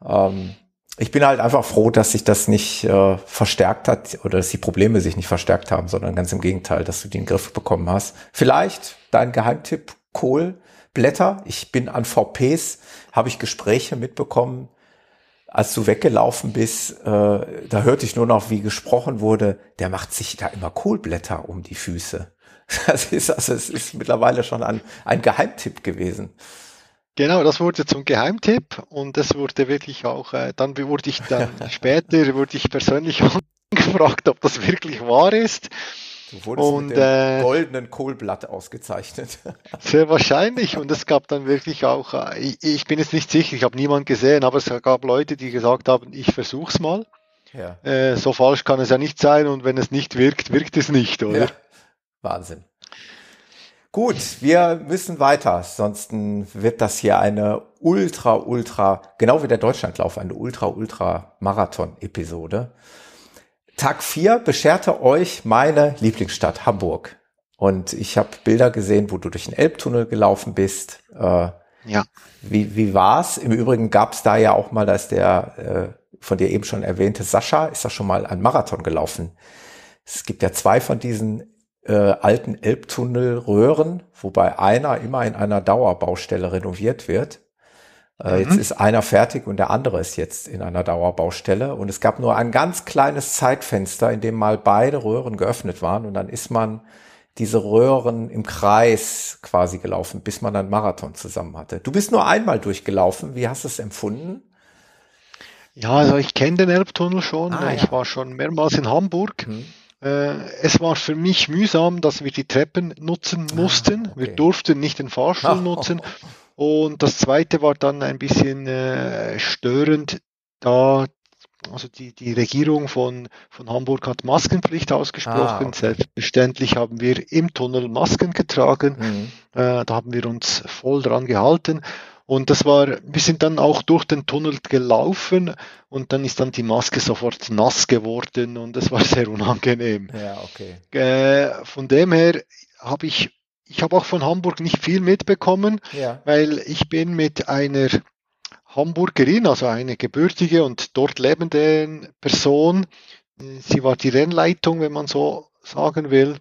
Ähm, ich bin halt einfach froh, dass sich das nicht äh, verstärkt hat oder dass die Probleme sich nicht verstärkt haben, sondern ganz im Gegenteil, dass du die in den Griff bekommen hast. Vielleicht dein Geheimtipp Kohlblätter. Ich bin an VPs, habe ich Gespräche mitbekommen, als du weggelaufen bist, äh, da hörte ich nur noch, wie gesprochen wurde, der macht sich da immer Kohlblätter um die Füße. Das ist also, es ist mittlerweile schon ein, ein Geheimtipp gewesen. Genau, das wurde zum Geheimtipp und es wurde wirklich auch, äh, dann wurde ich dann später, wurde ich persönlich gefragt, ob das wirklich wahr ist. Du wurdest und, mit dem äh, goldenen Kohlblatt ausgezeichnet. Sehr wahrscheinlich und es gab dann wirklich auch, äh, ich, ich, bin jetzt nicht sicher, ich habe niemanden gesehen, aber es gab Leute, die gesagt haben, ich versuch's mal. Ja. Äh, so falsch kann es ja nicht sein und wenn es nicht wirkt, wirkt es nicht, oder? Ja. Wahnsinn. Gut, wir müssen weiter, sonst wird das hier eine ultra, ultra, genau wie der Deutschlandlauf, eine ultra, ultra Marathon-Episode. Tag 4 bescherte euch meine Lieblingsstadt Hamburg. Und ich habe Bilder gesehen, wo du durch den Elbtunnel gelaufen bist. Äh, ja. Wie, wie war's? Im Übrigen gab's da ja auch mal, da ist der äh, von dir eben schon erwähnte Sascha, ist da schon mal ein Marathon gelaufen. Es gibt ja zwei von diesen äh, alten Elbtunnelröhren, wobei einer immer in einer Dauerbaustelle renoviert wird. Äh, jetzt ist einer fertig und der andere ist jetzt in einer Dauerbaustelle. Und es gab nur ein ganz kleines Zeitfenster, in dem mal beide Röhren geöffnet waren. Und dann ist man diese Röhren im Kreis quasi gelaufen, bis man einen Marathon zusammen hatte. Du bist nur einmal durchgelaufen. Wie hast du es empfunden? Ja, also ich kenne den Elbtunnel schon. Ah, ich ja. war schon mehrmals in Hamburg. Hm. Äh, es war für mich mühsam, dass wir die Treppen nutzen mussten. Ah, okay. Wir durften nicht den Fahrstuhl Ah, nutzen. Und das zweite war dann ein bisschen äh, störend, da also die, die Regierung von, von Hamburg hat Maskenpflicht ausgesprochen. Ah, okay. Selbstverständlich haben wir im Tunnel Masken getragen. Hm. Äh, da haben wir uns voll dran gehalten. Und das war, wir sind dann auch durch den Tunnel gelaufen und dann ist dann die Maske sofort nass geworden und das war sehr unangenehm. Ja, okay. Äh, von dem her habe ich, ich habe auch von Hamburg nicht viel mitbekommen, Ja. weil ich bin mit einer Hamburgerin, also eine gebürtige und dort lebende Person, äh, sie war die Rennleitung, wenn man so sagen will.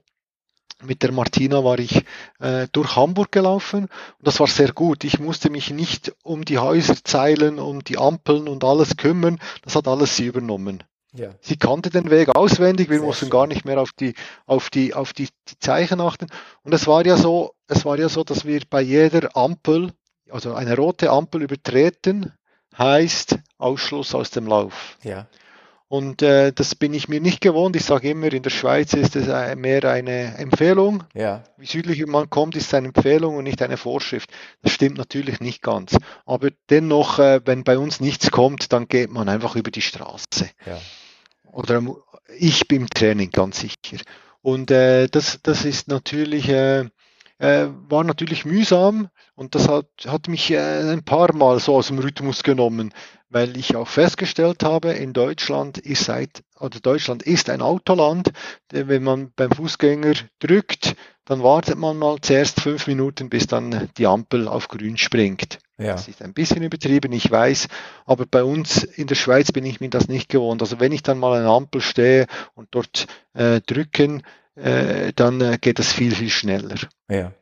Mit der Martina war ich äh, durch Hamburg gelaufen und das war sehr gut. Ich musste mich nicht um die Häuserzeilen, um die Ampeln und alles kümmern. Das hat alles sie übernommen. Ja. Sie kannte den Weg auswendig, wir Sehr mussten schön. gar nicht mehr auf die, auf die, auf die, die Zeichen achten. Und es war ja so, es war ja so, dass wir bei jeder Ampel, also eine rote Ampel übertreten, heißt Ausschluss aus dem Lauf. Ja. Und äh, das bin ich mir nicht gewohnt. Ich sage immer, in der Schweiz ist es äh, mehr eine Empfehlung. Ja. Wie südlicher man kommt, ist es eine Empfehlung und nicht eine Vorschrift. Das stimmt natürlich nicht ganz. Aber dennoch, äh, wenn bei uns nichts kommt, dann geht man einfach über die Straße Ja. oder ich bin im Training ganz sicher. Und äh, das, das ist natürlich, äh, äh, war natürlich mühsam und das hat, hat mich äh, ein paar Mal so aus dem Rhythmus genommen, weil ich auch festgestellt habe, in Deutschland ist seit, oder Deutschland ist ein Autoland, wenn man beim Fußgänger drückt, dann wartet man mal zuerst fünf Minuten, bis dann die Ampel auf grün springt. Ja. Das ist ein bisschen übertrieben, ich weiß, aber bei uns in der Schweiz bin ich mir das nicht gewohnt. Also wenn ich dann mal an einer Ampel stehe und dort äh, drücken, äh, dann äh, geht das viel, viel schneller. Ja.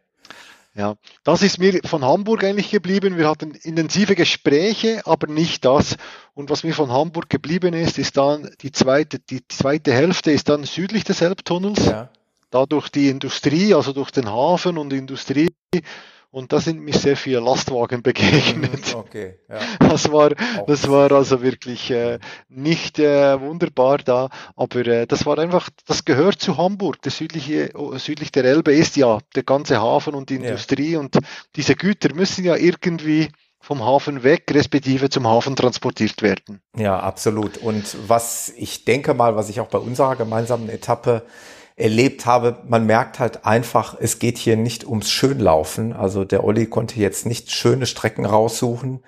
Ja, das ist mir von Hamburg eigentlich geblieben. Wir hatten intensive Gespräche, aber nicht das. Und was mir von Hamburg geblieben ist, ist dann die zweite, die zweite Hälfte ist dann südlich des Elbtunnels Ja. da durch die Industrie, also durch den Hafen und Industrie. Und da sind mir sehr viele Lastwagen begegnet. Okay. Ja. Das war, das war also wirklich äh, nicht äh, wunderbar da, aber äh, das war einfach, das gehört zu Hamburg. Der südliche, oh, südlich der Elbe ist ja der ganze Hafen und die Ja. Industrie und diese Güter müssen ja irgendwie vom Hafen weg, respektive zum Hafen transportiert werden. Ja, absolut. Und was ich denke mal, was ich auch bei unserer gemeinsamen Etappe erlebt habe, man merkt halt einfach, es geht hier nicht ums Schönlaufen. Also der Olli konnte jetzt nicht schöne Strecken raussuchen,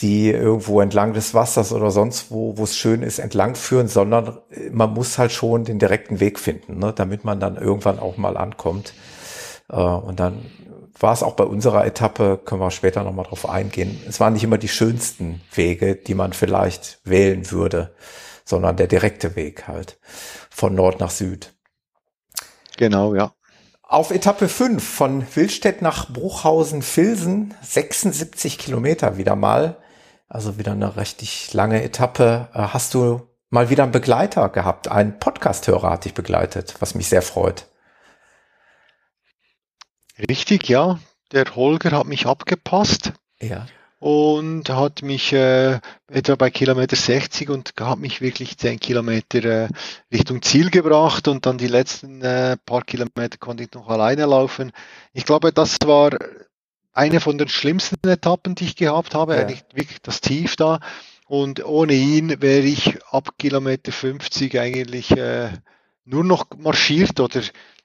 die irgendwo entlang des Wassers oder sonst wo, wo es schön ist, entlang führen, sondern äh, man muss halt schon den direkten Weg finden, ne, damit man dann irgendwann auch mal ankommt. Äh, und dann war es auch bei unserer Etappe, können wir später nochmal drauf eingehen. Es waren nicht immer die schönsten Wege, die man vielleicht wählen würde, sondern der direkte Weg halt von Nord nach Süd. Genau, ja. Auf Etappe 5 von Willstedt nach Bruchhausen-Filsen, 76 Kilometer wieder mal. Also wieder eine richtig lange Etappe. Äh, Hast du mal wieder einen Begleiter gehabt? Ein Podcast-Hörer hat dich begleitet, was mich sehr freut. Richtig, ja. Der Holger hat mich abgepasst. Ja. Und hat mich äh, etwa bei Kilometer 60 und hat mich wirklich 10 Kilometer äh, Richtung Ziel gebracht und dann die letzten äh, paar Kilometer konnte ich noch alleine laufen. Ich glaube, das war eine von den schlimmsten Etappen, die ich gehabt habe, Ja. eigentlich wirklich das Tief da. Und ohne ihn wäre ich ab Kilometer 50 eigentlich äh, nur noch marschiert oder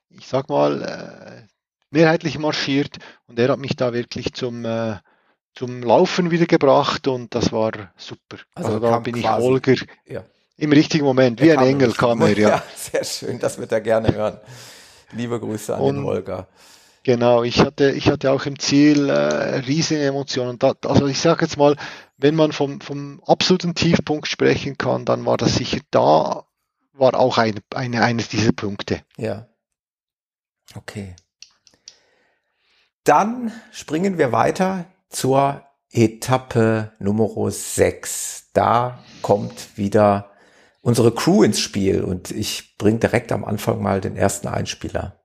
ich sag mal äh, mehrheitlich marschiert und er hat mich da wirklich zum äh, zum Laufen wieder gebracht und das war super. Also Also, da bin ich quasi- Holger Ja. im richtigen Moment, wie Er ein Engel kam er, ja. Sehr schön, das wird er gerne hören. Liebe Grüße an den Und- Holger. Genau, ich hatte, ich hatte auch im Ziel äh, riesige Emotionen. Da, also ich sage jetzt mal, wenn man vom, vom absoluten Tiefpunkt sprechen kann, dann war das sicher da, war auch ein, eine, eines dieser Punkte. Ja. Okay. Dann springen wir weiter zur Etappe Nummer 6. Da kommt wieder unsere Crew ins Spiel und ich bringe direkt am Anfang mal den ersten Einspieler.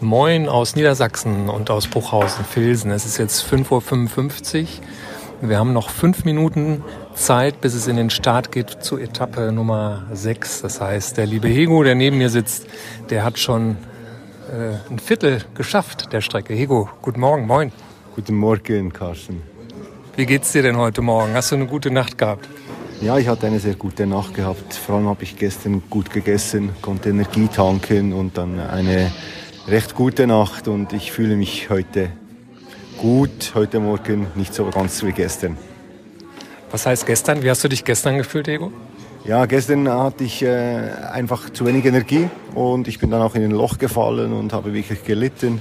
Moin aus Niedersachsen und aus Bruchhausen-Filsen. Es ist jetzt 5.55 Uhr. Wir haben noch fünf Minuten Zeit, bis es in den Start geht zu Etappe Nummer 6. Das heißt, der liebe Hego, der neben mir sitzt, der hat schon äh, ein Viertel geschafft der Strecke. Hego, guten Morgen, moin. Guten Morgen, Carsten. Wie geht's dir denn heute Morgen? Hast du eine gute Nacht gehabt? Ja, ich hatte eine sehr gute Nacht gehabt. Vor allem habe ich gestern gut gegessen, konnte Energie tanken und dann eine recht gute Nacht und ich fühle mich heute gut, heute Morgen nicht so ganz wie gestern. Was heißt gestern? Wie hast du dich gestern gefühlt, Ego? Ja, gestern hatte ich äh, einfach zu wenig Energie und ich bin dann auch in ein Loch gefallen und habe wirklich gelitten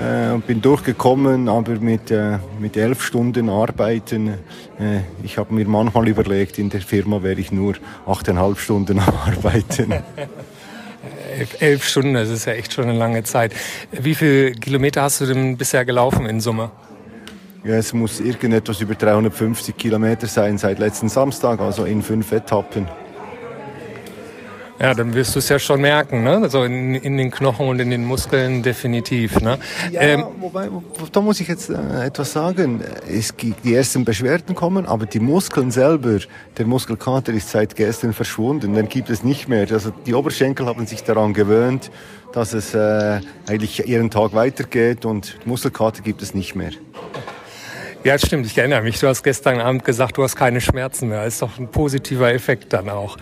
äh, und bin durchgekommen, aber mit, äh, mit elf Stunden Arbeiten. Äh, ich habe mir manchmal überlegt, in der Firma wäre ich nur achteinhalb Stunden Arbeiten. elf, elf Stunden, das ist ja echt schon eine lange Zeit. Wie viele Kilometer hast du denn bisher gelaufen in Summe? Ja, es muss irgendetwas über 350 Kilometer sein seit letzten Samstag, also in fünf Etappen. Ja, dann wirst du es ja schon merken, ne? Also in, in den Knochen und in den Muskeln definitiv, ne? Ja, ähm, wobei, da muss ich jetzt äh, etwas sagen. Es, die ersten Beschwerden kommen, aber die Muskeln selber, der Muskelkater ist seit gestern verschwunden, den gibt es nicht mehr. Also die Oberschenkel haben sich daran gewöhnt, dass es äh, eigentlich jeden Tag weitergeht und Muskelkater gibt es nicht mehr. Ja, stimmt. Ich erinnere mich. Du hast gestern Abend gesagt, du hast keine Schmerzen mehr. Das ist doch ein positiver Effekt dann auch.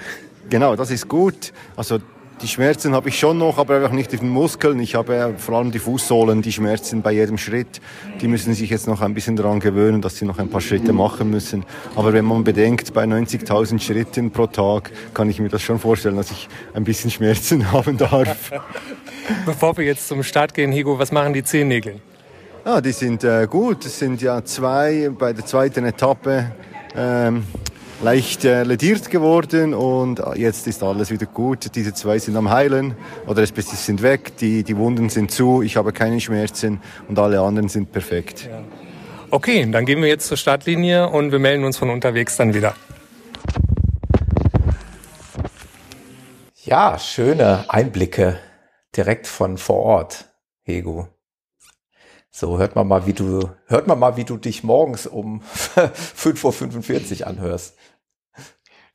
Genau, das ist gut. Also die Schmerzen habe ich schon noch, aber einfach nicht in den Muskeln. Ich habe vor allem die Fußsohlen, die Schmerzen bei jedem Schritt. Die müssen sich jetzt noch ein bisschen daran gewöhnen, dass sie noch ein paar Schritte machen müssen. Aber wenn man bedenkt, bei 90.000 Schritten pro Tag, kann ich mir das schon vorstellen, dass ich ein bisschen Schmerzen haben darf. Bevor wir jetzt zum Start gehen, Higo, was machen die Zehennägel? Ja, die sind äh, gut. Es sind ja zwei bei der zweiten Etappe. Ähm, leicht äh, lediert geworden und jetzt ist alles wieder gut. Diese zwei sind am Heilen oder es sind weg, die, die Wunden sind zu, ich habe keine Schmerzen und alle anderen sind perfekt. Ja. Okay, dann gehen wir jetzt zur Startlinie und wir melden uns von unterwegs dann wieder. Ja, schöne Einblicke direkt von vor Ort, Hego. So, hört man mal, wie du, hört man mal, wie du dich morgens um 5.45 Uhr anhörst.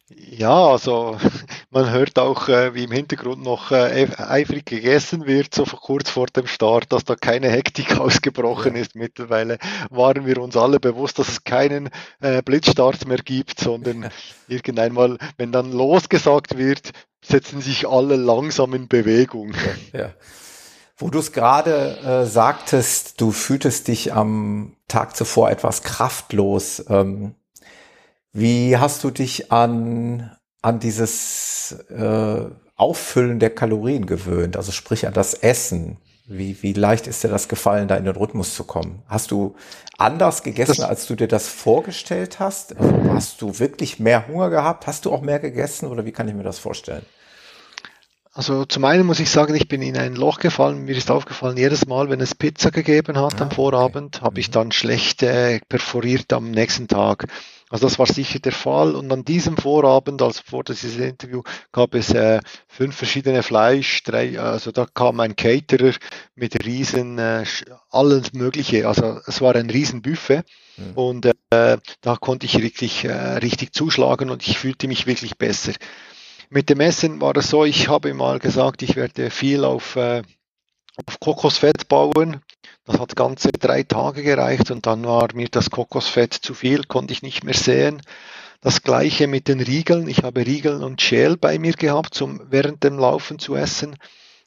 Ja, also man hört auch, äh, wie im Hintergrund noch äh, eifrig gegessen wird, so kurz vor dem Start, dass da keine Hektik ausgebrochen ist. Mittlerweile waren wir uns alle bewusst, dass es keinen äh, Blitzstart mehr gibt, sondern irgendeinmal, wenn dann losgesagt wird, setzen sich alle langsam in Bewegung. Ja. ja. Wo du es gerade äh, sagtest, du fühltest dich am Tag zuvor etwas kraftlos. Ähm, wie hast du dich an, an dieses äh, Auffüllen der Kalorien gewöhnt? Also sprich an das Essen. Wie, wie leicht ist dir das gefallen, da in den Rhythmus zu kommen? Hast du anders gegessen, als du dir das vorgestellt hast? Also hast du wirklich mehr Hunger gehabt? Hast du auch mehr gegessen oder wie kann ich mir das vorstellen? Also zum einen muss ich sagen, ich bin in ein Loch gefallen. Mir ist aufgefallen, jedes Mal, wenn es Pizza gegeben hat ah, am Vorabend, okay. habe ich mhm. dann schlecht äh, perforiert am nächsten Tag. Also das war sicher der Fall. Und an diesem Vorabend, also vor diesem Interview, gab es äh, fünf verschiedene Fleisch, drei, also da kam ein Caterer mit riesen, äh, alles Mögliche. Also es war ein riesen Buffet. Mhm. Und äh, da konnte ich richtig, äh, richtig zuschlagen und ich fühlte mich wirklich besser. Mit dem Essen war es so, ich habe mal gesagt, ich werde viel auf, äh, auf Kokosfett bauen. Das hat ganze drei Tage gereicht und dann war mir das Kokosfett zu viel, konnte ich nicht mehr sehen. Das gleiche mit den Riegeln. Ich habe Riegel und Schäl bei mir gehabt, um während dem Laufen zu essen.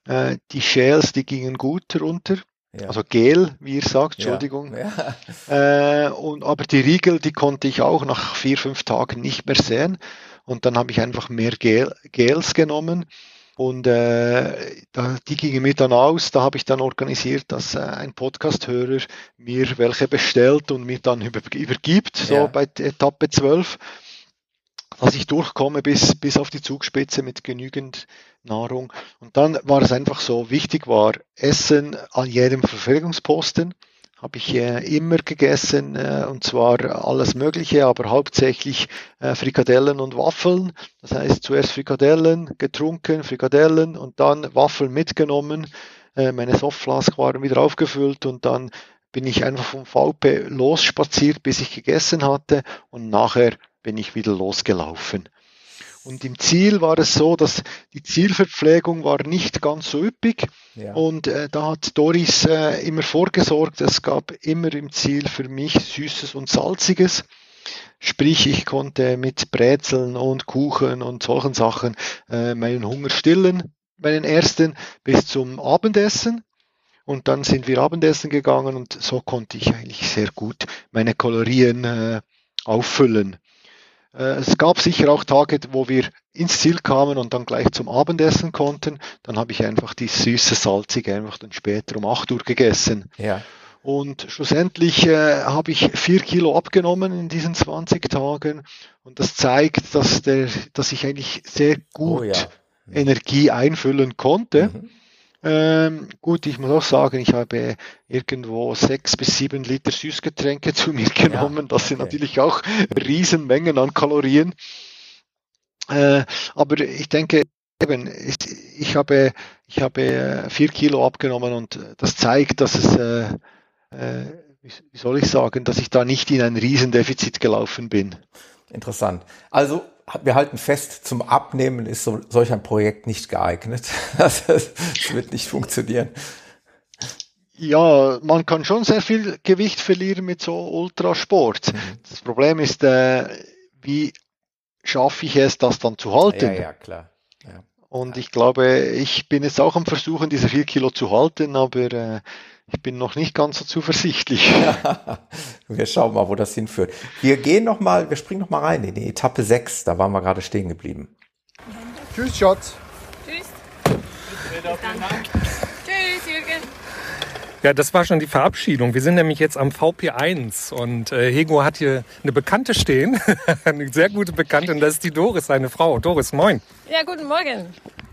Äh, die Schäls, die gingen gut runter. Ja. Also Gel, wie ihr sagt, Entschuldigung. Ja. Ja. Äh, und, aber die Riegel, die konnte ich auch nach vier, fünf Tagen nicht mehr sehen. Und dann habe ich einfach mehr Gel, Gels genommen und äh, da, die gingen mir dann aus. Da habe ich dann organisiert, dass äh, ein Podcast-Hörer mir welche bestellt und mir dann über, übergibt, so ja. bei Etappe 12, dass ich durchkomme bis, bis auf die Zugspitze mit genügend Nahrung. Und dann war es einfach so, wichtig war Essen an jedem Verpflegungsposten habe ich äh, immer gegessen äh, und zwar alles Mögliche, aber hauptsächlich äh, Frikadellen und Waffeln. Das heißt zuerst Frikadellen getrunken, Frikadellen und dann Waffeln mitgenommen. Äh, meine Softflask waren wieder aufgefüllt und dann bin ich einfach vom VP losspaziert, bis ich gegessen hatte und nachher bin ich wieder losgelaufen. Und im Ziel war es so, dass die Zielverpflegung war nicht ganz so üppig. Ja. Und äh, da hat Doris äh, immer vorgesorgt, es gab immer im Ziel für mich Süßes und Salziges. Sprich, ich konnte mit Brezeln und Kuchen und solchen Sachen äh, meinen Hunger stillen, meinen ersten, bis zum Abendessen. Und dann sind wir Abendessen gegangen und so konnte ich eigentlich sehr gut meine Kalorien äh, auffüllen. Äh, es gab sicher auch Tage, wo wir ins Ziel kamen und dann gleich zum Abendessen konnten. Dann habe ich einfach die süße, salzige einfach dann später um 8 Uhr gegessen. Ja. Und schlussendlich äh, habe ich vier Kilo abgenommen in diesen 20 Tagen. Und das zeigt, dass, der, dass ich eigentlich sehr gut oh ja. Energie einfüllen konnte. Mhm. Ähm, gut, ich muss auch sagen, ich habe irgendwo sechs bis sieben Liter Süßgetränke zu mir genommen. Ja, das sind natürlich auch Riesenmengen an Kalorien. Äh, aber ich denke, eben, ich, habe, ich habe äh, vier Kilo abgenommen und das zeigt, dass es, äh, äh, wie soll ich sagen, dass ich da nicht in ein Riesendefizit gelaufen bin. Interessant. Also wir halten fest, zum Abnehmen ist so, solch ein Projekt nicht geeignet. Das, wird nicht funktionieren. Ja, man kann schon sehr viel Gewicht verlieren mit so Ultrasport. Mhm. Das Problem ist, äh, wie schaffe ich es, das dann zu halten? Ja, ja, klar. Ja. Und ich glaube, ich bin jetzt auch am Versuchen, diese vier Kilo zu halten, aber äh, ich bin noch nicht ganz so zuversichtlich. wir schauen mal, wo das hinführt. Wir gehen noch mal, wir springen noch mal rein in die Etappe 6. Da waren wir gerade stehen geblieben. Tschüss, Schatz. Tschüss. Tschüss, Jürgen. Ja, das war schon die Verabschiedung. Wir sind nämlich jetzt am VP1 und äh, Hego hat hier eine Bekannte stehen, eine sehr gute Bekannte und das ist die Doris, seine Frau. Doris, moin. Ja, guten Morgen.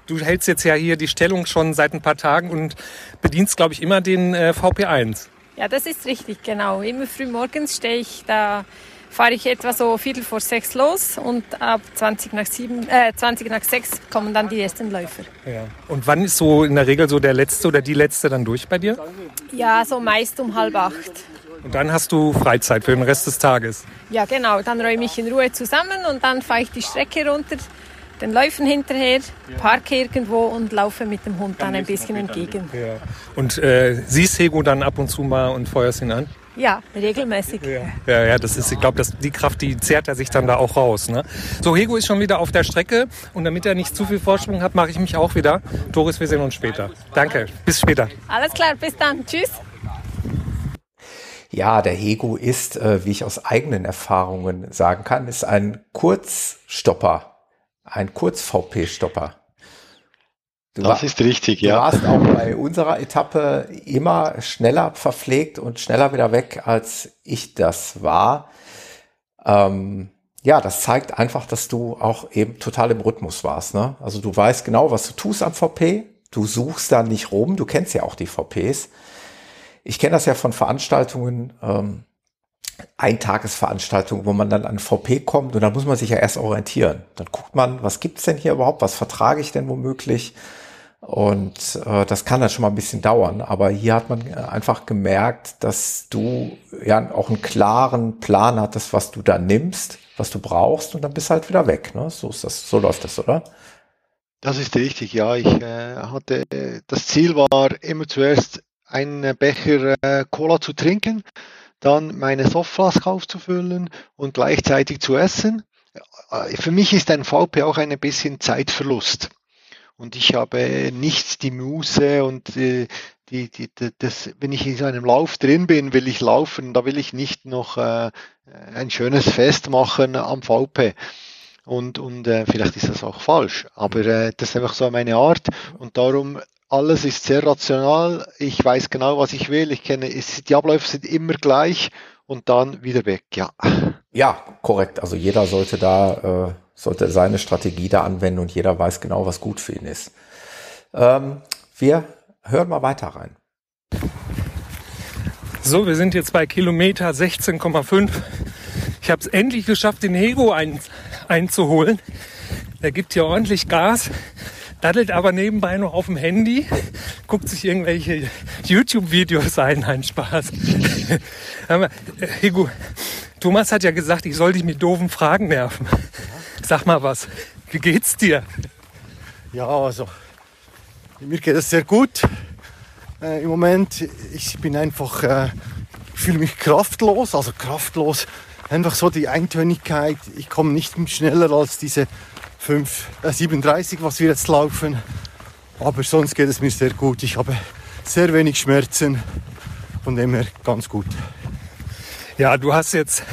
Du hältst jetzt ja hier die Stellung schon seit ein paar Tagen und bedienst, glaube ich, immer den äh, VP1. Ja, das ist richtig, genau. Immer früh morgens stehe ich da, fahre ich etwa so Viertel vor sechs los und ab 20 nach, sieben, äh, 20 nach sechs kommen dann die ersten Läufer. Ja. Und wann ist so in der Regel so der letzte oder die letzte dann durch bei dir? Ja, so meist um halb acht. Und dann hast du Freizeit für den Rest des Tages? Ja, genau. Dann räume ich in Ruhe zusammen und dann fahre ich die Strecke runter den Läufen hinterher, parke irgendwo und laufe mit dem Hund dann ein bisschen entgegen. Ja. Und äh, siehst Hego dann ab und zu mal und feuerst ihn an? Ja, regelmäßig. Ja, ja, ja das ist, ich glaube, die Kraft, die zehrt er sich dann da auch raus. Ne? So, Hego ist schon wieder auf der Strecke und damit er nicht zu viel Vorsprung hat, mache ich mich auch wieder. Doris, wir sehen uns später. Danke, bis später. Alles klar, bis dann. Tschüss. Ja, der Hego ist, äh, wie ich aus eigenen Erfahrungen sagen kann, ist ein Kurzstopper ein Kurz-VP-Stopper. das war, ist richtig, ja. Du warst auch bei unserer Etappe immer schneller verpflegt und schneller wieder weg, als ich das war. Ähm, ja, das zeigt einfach, dass du auch eben total im Rhythmus warst. Ne? Also du weißt genau, was du tust am VP. Du suchst da nicht rum. Du kennst ja auch die VPs. Ich kenne das ja von Veranstaltungen. Ähm, Eintagesveranstaltung, wo man dann an VP kommt und da muss man sich ja erst orientieren. Dann guckt man, was gibt's denn hier überhaupt, was vertrage ich denn womöglich? Und äh, das kann dann schon mal ein bisschen dauern. Aber hier hat man einfach gemerkt, dass du ja auch einen klaren Plan hattest, was du da nimmst, was du brauchst, und dann bist halt wieder weg. Ne? So ist das, so läuft das, oder? Das ist richtig, ja. Ich äh, hatte das Ziel war immer zuerst einen Becher äh, Cola zu trinken dann meine Softflask aufzufüllen und gleichzeitig zu essen. Äh, für mich ist ein VP auch ein bisschen Zeitverlust. Und ich habe nicht die Muße und die, die, die, das, wenn ich in so einem Lauf drin bin, will ich laufen, da will ich nicht noch äh, ein schönes Fest machen am VP. Und, und äh, vielleicht ist das auch falsch, aber äh, das ist einfach so meine Art und darum alles ist sehr rational. Ich weiß genau, was ich will. Ich kenne, die Abläufe sind immer gleich und dann wieder weg. Ja. Ja, korrekt. Also jeder sollte da, äh, sollte seine Strategie da anwenden und jeder weiß genau, was gut für ihn ist. Ähm, wir hören mal weiter rein. So, wir sind jetzt bei Kilometer 16,5. Ich habe es endlich geschafft, den Hego ein, einzuholen. Der gibt hier ordentlich Gas, daddelt aber nebenbei noch auf dem Handy, guckt sich irgendwelche YouTube-Videos ein. Nein, Spaß. Hego, Thomas hat ja gesagt, ich soll dich mit doofen Fragen nerven. Sag mal was. Wie geht's dir? Ja, also mir geht es sehr gut. Äh, Im Moment, ich bin einfach, äh, fühle mich kraftlos, also kraftlos. Einfach so die Eintönigkeit. Ich komme nicht schneller als diese 5, äh, 37, was wir jetzt laufen. Aber sonst geht es mir sehr gut. Ich habe sehr wenig Schmerzen. Von dem her ganz gut. Ja, du hast jetzt,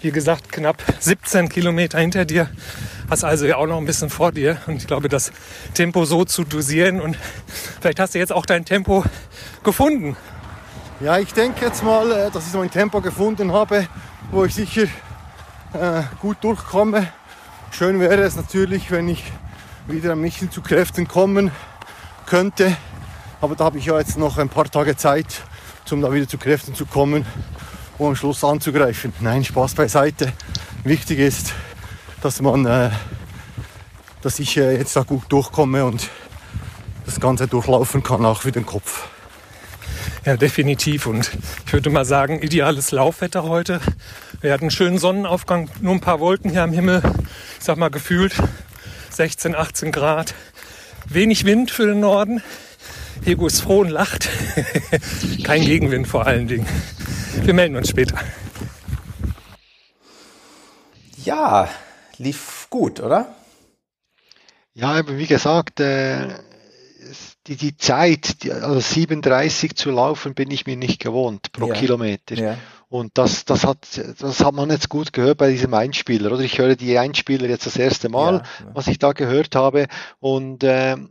wie gesagt, knapp 17 Kilometer hinter dir. Hast also ja auch noch ein bisschen vor dir. Und ich glaube, das Tempo so zu dosieren und vielleicht hast du jetzt auch dein Tempo gefunden. Ja, ich denke jetzt mal, äh, dass ich so ein Tempo gefunden habe, wo ich sicher äh, gut durchkomme. Schön wäre es natürlich, wenn ich wieder ein bisschen zu Kräften kommen könnte. Aber da habe ich ja jetzt noch ein paar Tage Zeit, um da wieder zu Kräften zu kommen, um am Schluss anzugreifen. Nein, Spaß beiseite. Wichtig ist, dass man, äh, dass ich äh, jetzt da gut durchkomme und das Ganze durchlaufen kann, auch für den Kopf. Ja, definitiv. Und ich würde mal sagen, ideales Laufwetter heute. Wir hatten einen schönen Sonnenaufgang, nur ein paar Wolken hier am Himmel. Ich sag mal gefühlt 16, 18 Grad. Wenig Wind für den Norden. Hego ist froh und lacht. Kein Gegenwind vor allen Dingen. Wir melden uns später. Ja, lief gut, oder? Ja, aber wie gesagt, äh, die, die Zeit, die, also 37 zu laufen, bin ich mir nicht gewohnt pro Ja. Kilometer. Ja. Und das, das hat, das hat man jetzt gut gehört bei diesem Einspieler, oder? Ich höre die Einspieler jetzt das erste Mal, Ja, was ich da gehört habe. Und ähm,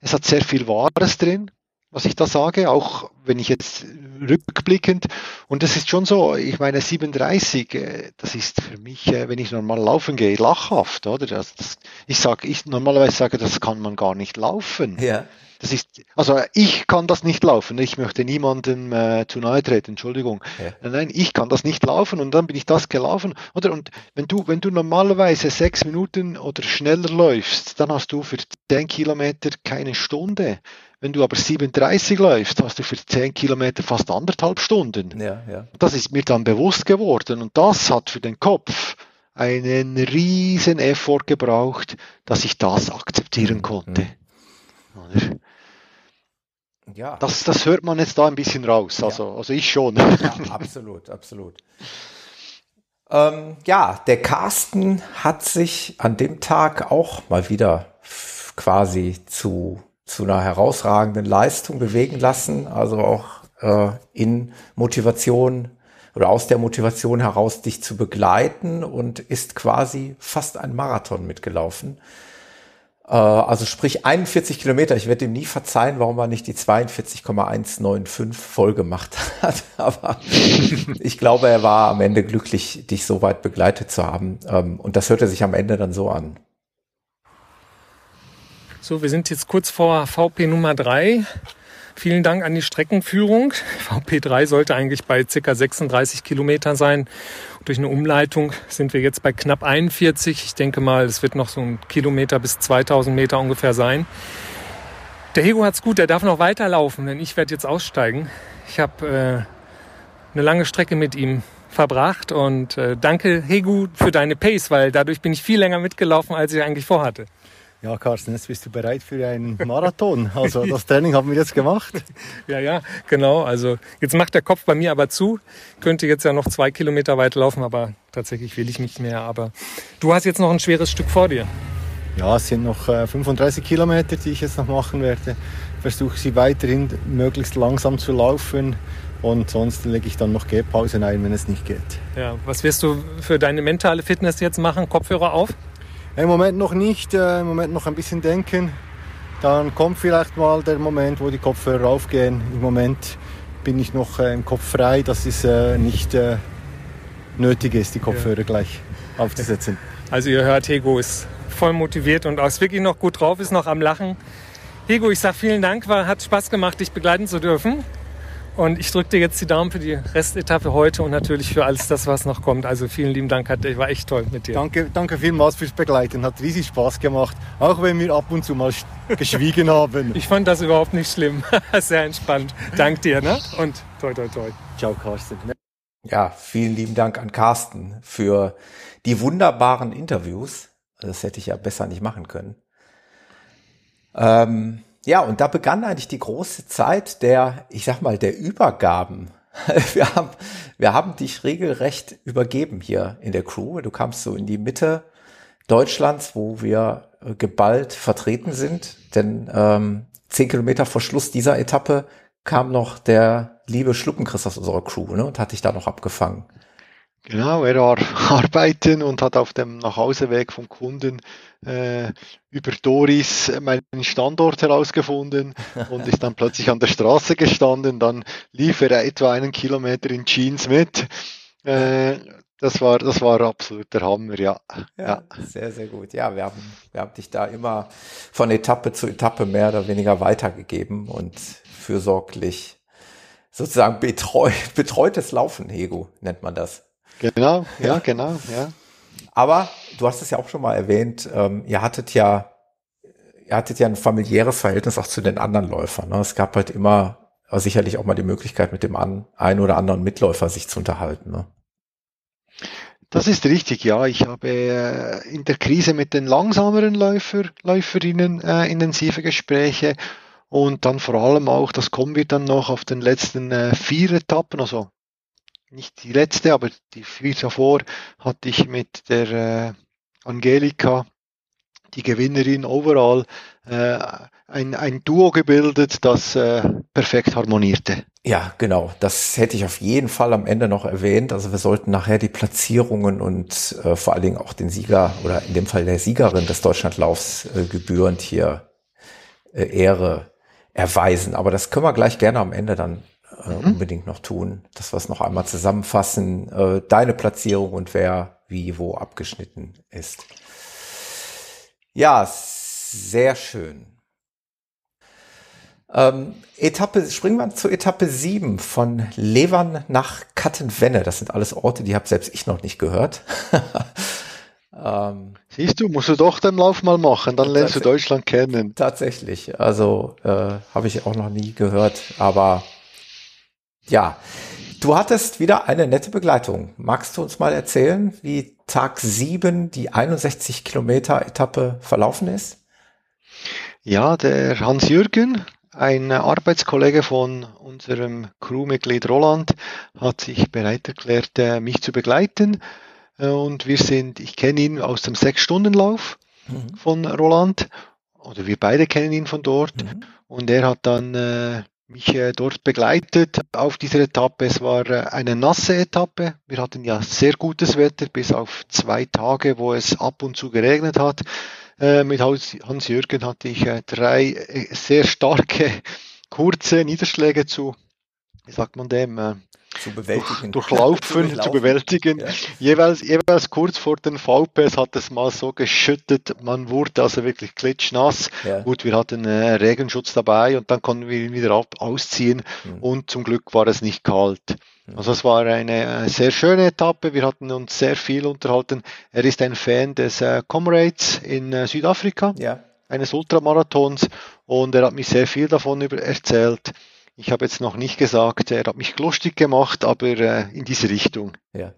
es hat sehr viel Wahres drin, was ich da sage, auch wenn ich jetzt rückblickend. Und das ist schon so, ich meine, 37, äh, das ist für mich, äh, wenn ich normal laufen gehe, lachhaft, oder? Das, das, ich sage, ich normalerweise sage, das kann man gar nicht laufen. Ja. Das ist, also ich kann das nicht laufen. Ich möchte niemandem äh, zu nahe treten, Entschuldigung. Ja. Nein, ich kann das nicht laufen und dann bin ich das gelaufen. Oder und wenn du, wenn du normalerweise sechs Minuten oder schneller läufst, dann hast du für 10 Kilometer keine Stunde. Wenn du aber 37 läufst, hast du für 10 Kilometer fast anderthalb Stunden. Ja, ja. Das ist mir dann bewusst geworden und das hat für den Kopf einen riesen Effort gebraucht, dass ich das akzeptieren konnte. Oder? Ja, Das, das hört man jetzt da ein bisschen raus, also, also ich schon. ja absolut, absolut. Ähm, ja, der Carsten hat sich an dem Tag auch mal wieder quasi zu, zu einer herausragenden Leistung bewegen lassen. Also auch äh, in Motivation oder aus der Motivation heraus, dich zu begleiten und ist quasi fast ein Marathon mitgelaufen. Äh, also sprich 41 Kilometer. Ich werde ihm nie verzeihen, warum er nicht die 42,195 voll gemacht hat. Aber ich glaube, er war am Ende glücklich, dich so weit begleitet zu haben. Ähm, Und das hörte sich am Ende dann so an. So, wir sind jetzt kurz vor VP Nummer 3. Vielen Dank an die Streckenführung. VP3 sollte eigentlich bei ca. 36 Kilometern sein. Durch eine Umleitung sind wir jetzt bei knapp 41. Ich denke mal, es wird noch so ein Kilometer bis 2000 Meter ungefähr sein. Der Hego hat's gut, der darf noch weiterlaufen, denn ich werde jetzt aussteigen. Ich habe äh, eine lange Strecke mit ihm verbracht und äh, danke Hegu für deine Pace, weil dadurch bin ich viel länger mitgelaufen, als ich eigentlich vorhatte. Ja, Carsten, jetzt bist du bereit für einen Marathon. Also das Training haben wir jetzt gemacht. Ja, ja, genau. Also jetzt macht der Kopf bei mir aber zu. Könnte jetzt ja noch zwei Kilometer weit laufen, aber tatsächlich will ich nicht mehr. Aber du hast jetzt noch ein schweres Stück vor dir. Ja, es sind noch äh, 35 Kilometer, die ich jetzt noch machen werde. Versuche sie weiterhin möglichst langsam zu laufen und sonst lege ich dann noch Gehpausen ein, wenn es nicht geht. Ja, was wirst du für deine mentale Fitness jetzt machen? Kopfhörer auf? Im Moment noch nicht, äh, im Moment noch ein bisschen denken. Dann kommt vielleicht mal der Moment, wo die Kopfhörer aufgehen. Im Moment bin ich noch äh, im Kopf frei, dass es äh, nicht äh, nötig ist, die Kopfhörer gleich aufzusetzen. Also ihr hört, Hego ist voll motiviert und auch ist wirklich noch gut drauf, ist noch am Lachen. Hego, ich sag vielen Dank, war, hat Spaß gemacht, dich begleiten zu dürfen. Und ich drücke dir jetzt die Daumen für die Restetappe heute und natürlich für alles das, was noch kommt. Also vielen lieben Dank, hat, war echt toll mit dir. Danke, danke vielmals fürs Begleiten. Hat riesig Spaß gemacht, auch wenn wir ab und zu mal geschwiegen haben. Ich fand das überhaupt nicht schlimm. Sehr entspannt. Dank dir, ne? Und toi, toi, toi. Ciao, Carsten. Ja, vielen lieben Dank an Carsten für die wunderbaren Interviews. Das hätte ich ja besser nicht machen können. Ähm, ja, und da begann eigentlich die große Zeit der, ich sag mal, der Übergaben. Wir haben, wir haben dich regelrecht übergeben hier in der Crew. Du kamst so in die Mitte Deutschlands, wo wir äh, geballt vertreten sind. Denn ähm, zehn Kilometer vor Schluss dieser Etappe kam noch der liebe Schluppenchrist aus unserer Crew ne, und hat dich da noch abgefangen. Genau, er war arbeiten und hat auf dem Nachhauseweg vom Kunden äh, über Doris meinen Standort herausgefunden und ist dann plötzlich an der Straße gestanden. Dann lief er etwa einen Kilometer in Jeans mit. Äh, das war, das war absolut der Hammer, ja. ja. Sehr, sehr gut. Ja, wir haben, wir haben dich da immer von Etappe zu Etappe mehr oder weniger weitergegeben und fürsorglich sozusagen betreut, betreutes Laufen, Hego, nennt man das. Genau, ja, genau, ja. Aber du hast es ja auch schon mal erwähnt, ähm, ihr hattet ja, ihr hattet ja ein familiäres Verhältnis auch zu den anderen Läufern. Ne? Es gab halt immer sicherlich auch mal die Möglichkeit, mit dem an, einen oder anderen Mitläufer sich zu unterhalten. Ne? Das ist richtig, ja. Ich habe äh, in der Krise mit den langsameren Läufer, Läuferinnen äh, intensive Gespräche und dann vor allem auch, das kommen wir dann noch auf den letzten äh, vier Etappen, also nicht die letzte, aber die vier davor hatte ich mit der äh, Angelika, die Gewinnerin overall, äh, ein, ein Duo gebildet, das äh, perfekt harmonierte. Ja, genau. Das hätte ich auf jeden Fall am Ende noch erwähnt. Also wir sollten nachher die Platzierungen und äh, vor allen Dingen auch den Sieger oder in dem Fall der Siegerin des Deutschlandlaufs äh, gebührend hier äh, Ehre erweisen. Aber das können wir gleich gerne am Ende dann äh, mhm. unbedingt noch tun, dass wir es noch einmal zusammenfassen, äh, deine Platzierung und wer wie wo abgeschnitten ist. Ja, sehr schön. Ähm, Etappe, springen wir zur Etappe 7 von Levern nach Kattenwenne. Das sind alles Orte, die habe selbst ich noch nicht gehört. ähm, Siehst du, musst du doch den Lauf mal machen, dann lernst du Deutschland kennen. Tatsächlich, also äh, habe ich auch noch nie gehört, aber ja, du hattest wieder eine nette Begleitung. Magst du uns mal erzählen, wie Tag 7 die 61 Kilometer Etappe verlaufen ist? Ja, der Hans-Jürgen, ein Arbeitskollege von unserem Crewmitglied Roland, hat sich bereit erklärt, äh, mich zu begleiten. Äh, und wir sind, ich kenne ihn aus dem Sechs-Stunden-Lauf mhm. von Roland, oder wir beide kennen ihn von dort. Mhm. Und er hat dann äh, mich äh, dort begleitet auf dieser Etappe. Es war äh, eine nasse Etappe. Wir hatten ja sehr gutes Wetter, bis auf zwei Tage, wo es ab und zu geregnet hat. Äh, mit Hans-Jürgen hatte ich drei sehr starke, kurze Niederschläge zu, wie sagt man dem, zu bewältigen. Durch, durchlaufen, zu, zu bewältigen. Ja. Jeweils, jeweils kurz vor den VPs hat es mal so geschüttet, man wurde also wirklich klitschnass. Ja. Gut, wir hatten äh, Regenschutz dabei und dann konnten wir ihn wieder ab, ausziehen mhm. und zum Glück war es nicht kalt. Mhm. Also es war eine äh, sehr schöne Etappe, wir hatten uns sehr viel unterhalten. Er ist ein Fan des äh, Comrades in äh, Südafrika, ja. eines Ultramarathons und er hat mich sehr viel davon über erzählt. Ich habe jetzt noch nicht gesagt, er hat mich lustig gemacht, aber äh, in diese Richtung. Ja.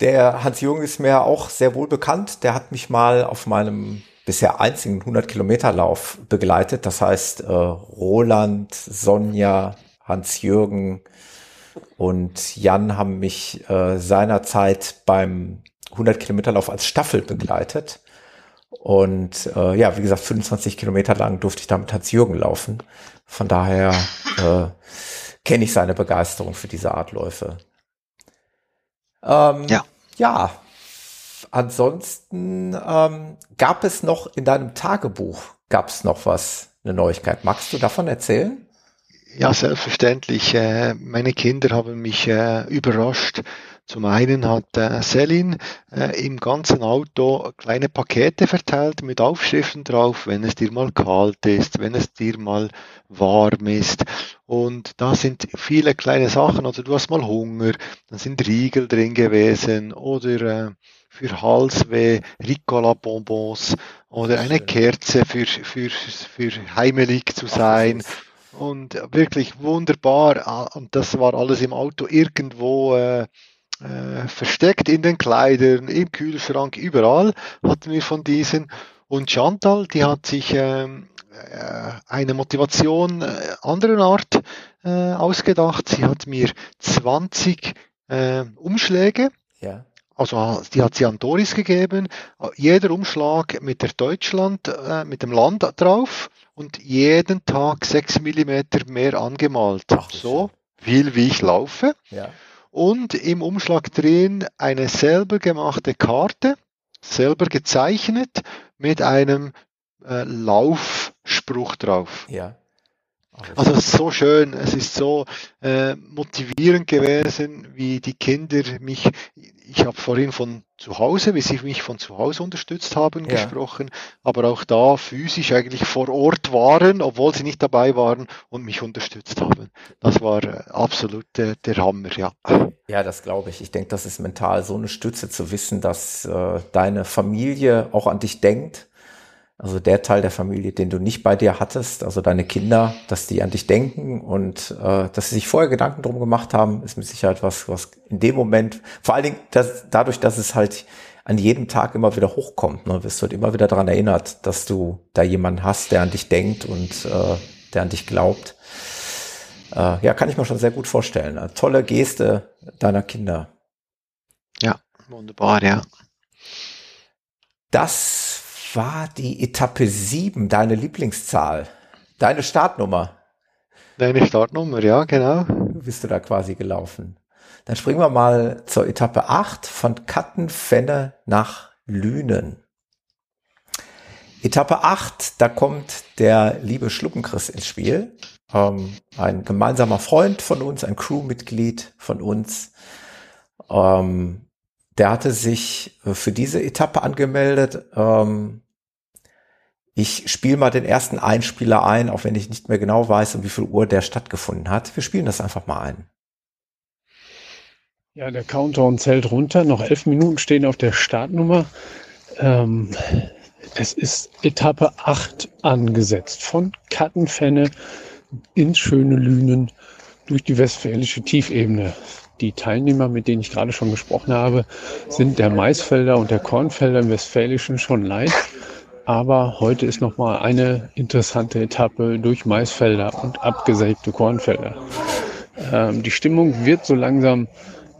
Der Hans-Jürgen ist mir auch sehr wohl bekannt. Der hat mich mal auf meinem bisher einzigen 100 Kilometer Lauf begleitet. Das heißt, äh, Roland, Sonja, Hans-Jürgen und Jan haben mich äh, seinerzeit beim 100 Kilometer Lauf als Staffel begleitet. Und äh, ja, wie gesagt, 25 Kilometer lang durfte ich da mit Hans-Jürgen laufen. Von daher äh, kenne ich seine Begeisterung für diese Art Läufe. Ähm, ja. Ja. Ansonsten ähm, gab es noch in deinem Tagebuch, gab es noch was, eine Neuigkeit. Magst du davon erzählen? Ja, selbstverständlich. Äh, meine Kinder haben mich äh, überrascht Zum einen hat äh, Selin äh, im ganzen Auto kleine Pakete verteilt mit Aufschriften drauf, wenn es dir mal kalt ist, wenn es dir mal warm ist. Und da sind viele kleine Sachen. Also du hast mal Hunger, dann sind Riegel drin gewesen oder äh, für Halsweh, Ricola-Bonbons oder eine Kerze für, für, für heimelig zu sein. Und wirklich wunderbar. Ah, und das war alles im Auto irgendwo äh, äh, versteckt in den Kleidern, im Kühlschrank, überall hatten wir von diesen. Und Chantal, die hat sich ähm, äh, eine Motivation äh, anderer Art äh, ausgedacht. Sie hat mir 20 äh, Umschläge ja. Also die hat sie an Doris gegeben. Jeder Umschlag mit der Deutschland, äh, mit dem Land drauf und jeden Tag sechs Millimeter mehr angemalt. Ach, so viel wie ich laufe. Ja. Und im Umschlag drin eine selber gemachte Karte, selber gezeichnet mit einem äh, Laufspruch drauf. Ja. Also so schön, es ist so äh, motivierend gewesen, wie die Kinder mich, ich habe vorhin von zu Hause, wie sie mich von zu Hause unterstützt haben, ja. gesprochen, aber auch da physisch eigentlich vor Ort waren, obwohl sie nicht dabei waren und mich unterstützt haben. Das war äh, absolut äh, der Hammer, ja. Ja, das glaube ich. Ich denke, das ist mental so eine Stütze zu wissen, dass äh, deine Familie auch an dich denkt also der Teil der Familie, den du nicht bei dir hattest, also deine Kinder, dass die an dich denken und äh, dass sie sich vorher Gedanken drum gemacht haben, ist mit Sicherheit was, was in dem Moment, vor allen Dingen dass, dadurch, dass es halt an jedem Tag immer wieder hochkommt, ne, wirst du halt immer wieder daran erinnert, dass du da jemanden hast, der an dich denkt und äh, der an dich glaubt. Äh, ja, kann ich mir schon sehr gut vorstellen. Eine tolle Geste deiner Kinder. Ja, wunderbar, ja. Das war die Etappe 7 deine Lieblingszahl? Deine Startnummer? Deine Startnummer, ja, genau. Bist du da quasi gelaufen? Dann springen wir mal zur Etappe 8 von Kattenfenne nach Lünen. Etappe 8, da kommt der liebe Schluckenchris ins Spiel. Ähm, ein gemeinsamer Freund von uns, ein Crewmitglied von uns. Ähm, der hatte sich für diese Etappe angemeldet. Ähm, ich spiele mal den ersten Einspieler ein, auch wenn ich nicht mehr genau weiß, um wie viel Uhr der stattgefunden hat. Wir spielen das einfach mal ein. Ja, der Countdown zählt runter. Noch elf Minuten stehen auf der Startnummer. Ähm, es ist Etappe 8 angesetzt. Von Kattenfenne ins schöne Lünen durch die westfälische Tiefebene. Die Teilnehmer, mit denen ich gerade schon gesprochen habe, sind der Maisfelder und der Kornfelder im Westfälischen schon live. Aber heute ist nochmal eine interessante Etappe durch Maisfelder und abgesägte Kornfelder. Ähm, die Stimmung wird so langsam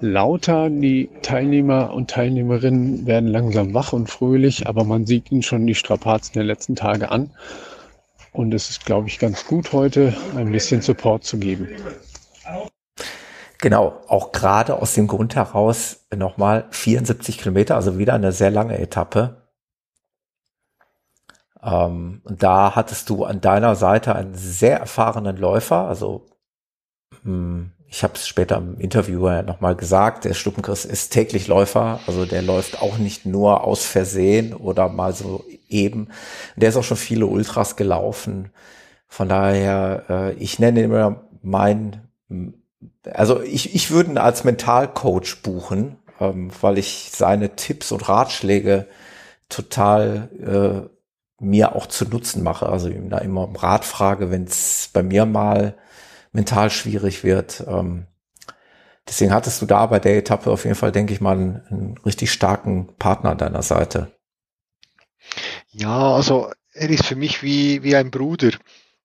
lauter. Die Teilnehmer und Teilnehmerinnen werden langsam wach und fröhlich, aber man sieht ihnen schon die Strapazen der letzten Tage an. Und es ist, glaube ich, ganz gut heute ein bisschen Support zu geben. Genau, auch gerade aus dem Grund heraus nochmal 74 Kilometer, also wieder eine sehr lange Etappe. Ähm, und da hattest du an deiner Seite einen sehr erfahrenen Läufer, also hm, ich habe es später im Interview ja nochmal gesagt, der Stuppenchris ist täglich Läufer, also der läuft auch nicht nur aus Versehen oder mal so eben. Der ist auch schon viele Ultras gelaufen. Von daher, äh, ich nenne immer mein also ich, ich würde ihn als Mentalcoach buchen, ähm, weil ich seine Tipps und Ratschläge total äh, mir auch zu Nutzen mache. Also ihm da immer um Rat frage, wenn es bei mir mal mental schwierig wird. Ähm, deswegen hattest du da bei der Etappe auf jeden Fall, denke ich mal, einen, einen richtig starken Partner an deiner Seite. Ja, also er ist für mich wie, wie ein Bruder.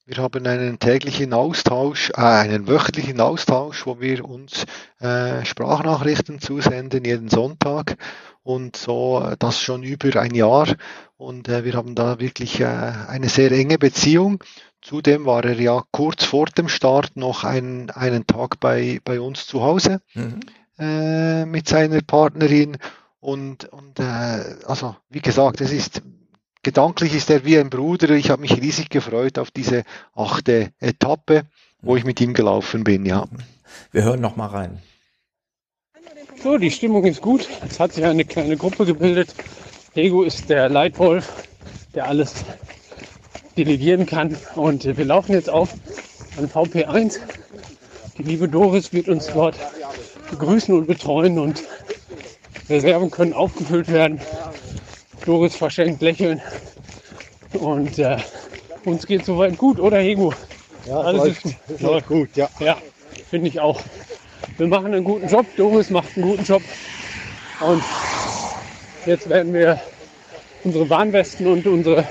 Wir haben einen täglichen Austausch, äh, einen wöchentlichen Austausch, wo wir uns äh, Sprachnachrichten zusenden, jeden Sonntag und so äh, das schon über ein Jahr. Und äh, wir haben da wirklich äh, eine sehr enge Beziehung. Zudem war er ja kurz vor dem Start noch ein, einen Tag bei, bei uns zu Hause mhm. äh, mit seiner Partnerin. Und, und äh, also wie gesagt, es ist gedanklich ist er wie ein Bruder. Ich habe mich riesig gefreut auf diese achte Etappe, wo ich mit ihm gelaufen bin, ja. Wir hören noch mal rein. So, die Stimmung ist gut. Es hat sich eine kleine Gruppe gebildet. Ego ist der Leitwolf, der alles delegieren kann. Und wir laufen jetzt auf an VP1. Die liebe Doris wird uns dort begrüßen und betreuen und Reserven können aufgefüllt werden. Doris verschenkt Lächeln. Und äh, uns geht soweit gut, oder Hego? Ja, Alles läuft, ist gut. läuft gut, ja. Ja, finde ich auch. Wir machen einen guten Job, Doris macht einen guten Job. Und jetzt werden wir unsere Warnwesten und unsere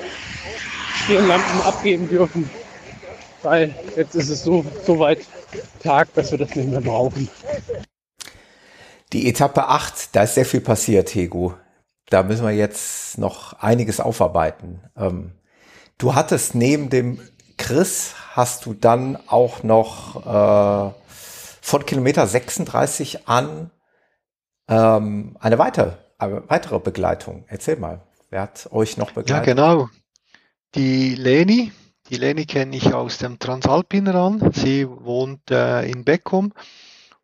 Stirnlampen abgeben dürfen, weil jetzt ist es so, so weit Tag, dass wir das nicht mehr brauchen. Die Etappe 8, da ist sehr viel passiert, Hego. Da müssen wir jetzt noch einiges aufarbeiten. Ähm, du hattest neben dem Chris, hast du dann auch noch äh, von Kilometer 36 an ähm, eine weitere, eine weitere Begleitung. Erzähl mal, wer hat euch noch begleitet? Ja, genau. Die Leni, die Leni kenne ich aus dem Transalpinran. Sie wohnt äh, in Beckum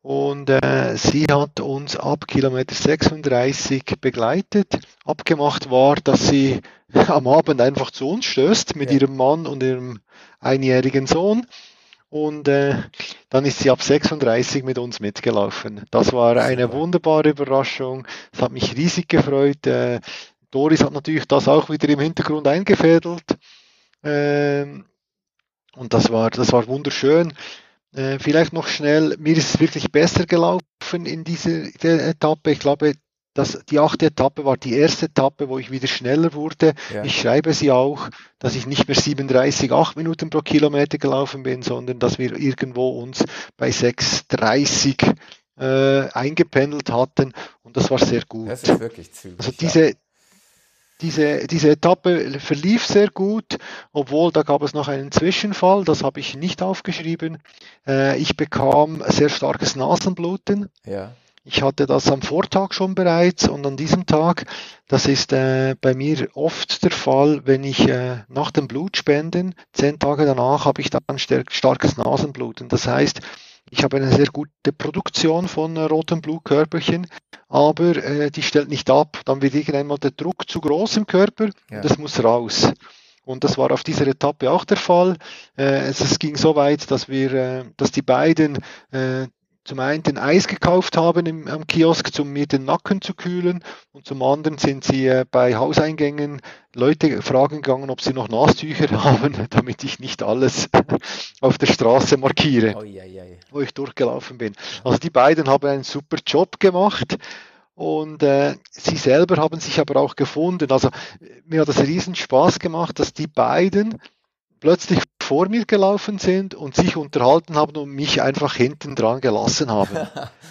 und äh, sie hat uns ab Kilometer 36 begleitet. Abgemacht war, dass sie am Abend einfach zu uns stößt mit ja. ihrem Mann und ihrem einjährigen Sohn. Und äh, dann ist sie ab 36 mit uns mitgelaufen. Das war eine wunderbare Überraschung. Es hat mich riesig gefreut. Äh, Doris hat natürlich das auch wieder im Hintergrund eingefädelt. Ähm, und das war, das war wunderschön. Äh, vielleicht noch schnell, mir ist es wirklich besser gelaufen in dieser Etappe. Ich glaube, dass die achte Etappe war die erste Etappe, wo ich wieder schneller wurde. Ja. Ich schreibe sie auch, dass ich nicht mehr 37, 8 Minuten pro Kilometer gelaufen bin, sondern dass wir irgendwo uns bei 6,30 äh, eingependelt hatten und das war sehr gut. Das ist wirklich zügig. Also diese, diese, diese Etappe verlief sehr gut, obwohl da gab es noch einen Zwischenfall, das habe ich nicht aufgeschrieben. Äh, ich bekam sehr starkes Nasenbluten. Ja. Ich hatte das am Vortag schon bereits und an diesem Tag, das ist äh, bei mir oft der Fall, wenn ich äh, nach dem Blutspenden, zehn Tage danach, habe ich dann starkes Nasenbluten. Das heißt, ich habe eine sehr gute Produktion von äh, roten Blutkörperchen, aber äh, die stellt nicht ab. Dann wird irgendwann mal der Druck zu groß im Körper ja. und das muss raus. Und das war auf dieser Etappe auch der Fall. Äh, es, es, ging so weit, dass wir, äh, dass die beiden äh, zum einen den Eis gekauft haben im, am Kiosk, um mir den Nacken zu kühlen und zum anderen sind sie äh, bei Hauseingängen Leute fragen gegangen, ob sie noch Nastücher haben, damit ich nicht alles auf der Straße markiere, oh, yeah, yeah. wo ich durchgelaufen bin. Also die beiden haben einen super Job gemacht. Und äh, sie selber haben sich aber auch gefunden. Also mir hat es riesen Spaß gemacht, dass die beiden plötzlich vor mir gelaufen sind und sich unterhalten haben und mich einfach hinten dran gelassen haben.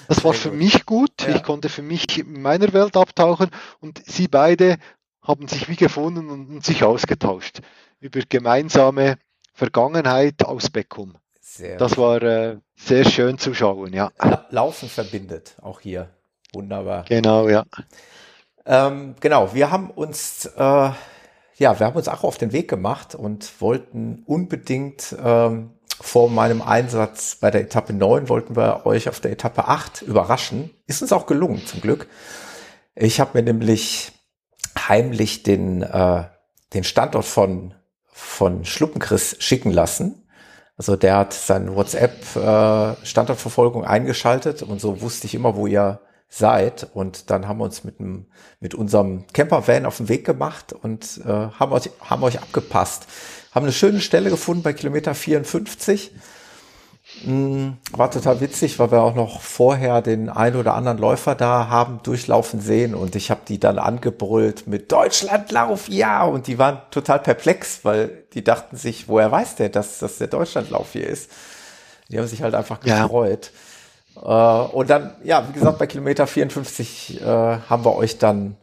Das war für mich gut. Ja. Ich konnte für mich in meiner Welt abtauchen und sie beide haben sich wie gefunden und sich ausgetauscht über gemeinsame Vergangenheit aus Beckum. Sehr das war äh, sehr schön zu schauen, ja. Laufen verbindet, auch hier. Wunderbar. Genau, ja. Ähm, genau, wir haben uns äh, ja, wir haben uns auch auf den Weg gemacht und wollten unbedingt ähm, vor meinem Einsatz bei der Etappe 9 wollten wir euch auf der Etappe 8 überraschen. Ist uns auch gelungen, zum Glück. Ich habe mir nämlich heimlich den, äh, den Standort von, von Schluppenchris schicken lassen. Also der hat seine WhatsApp-Standortverfolgung äh, eingeschaltet und so wusste ich immer, wo ihr seid. Und dann haben wir uns mit, einem, mit unserem Campervan auf den Weg gemacht und äh, haben, euch, haben euch abgepasst. Haben eine schöne Stelle gefunden bei Kilometer 54. Hm, war total witzig, weil wir auch noch vorher den ein oder anderen Läufer da haben durchlaufen sehen und ich habe die dann angebrüllt mit Deutschlandlauf, ja! Und die waren total perplex, weil die dachten sich, woher weiß der, dass das der Deutschlandlauf hier ist? Die haben sich halt einfach gefreut. Ja. Äh, und dann, ja, wie gesagt, bei Kilometer 54 äh, haben wir euch dann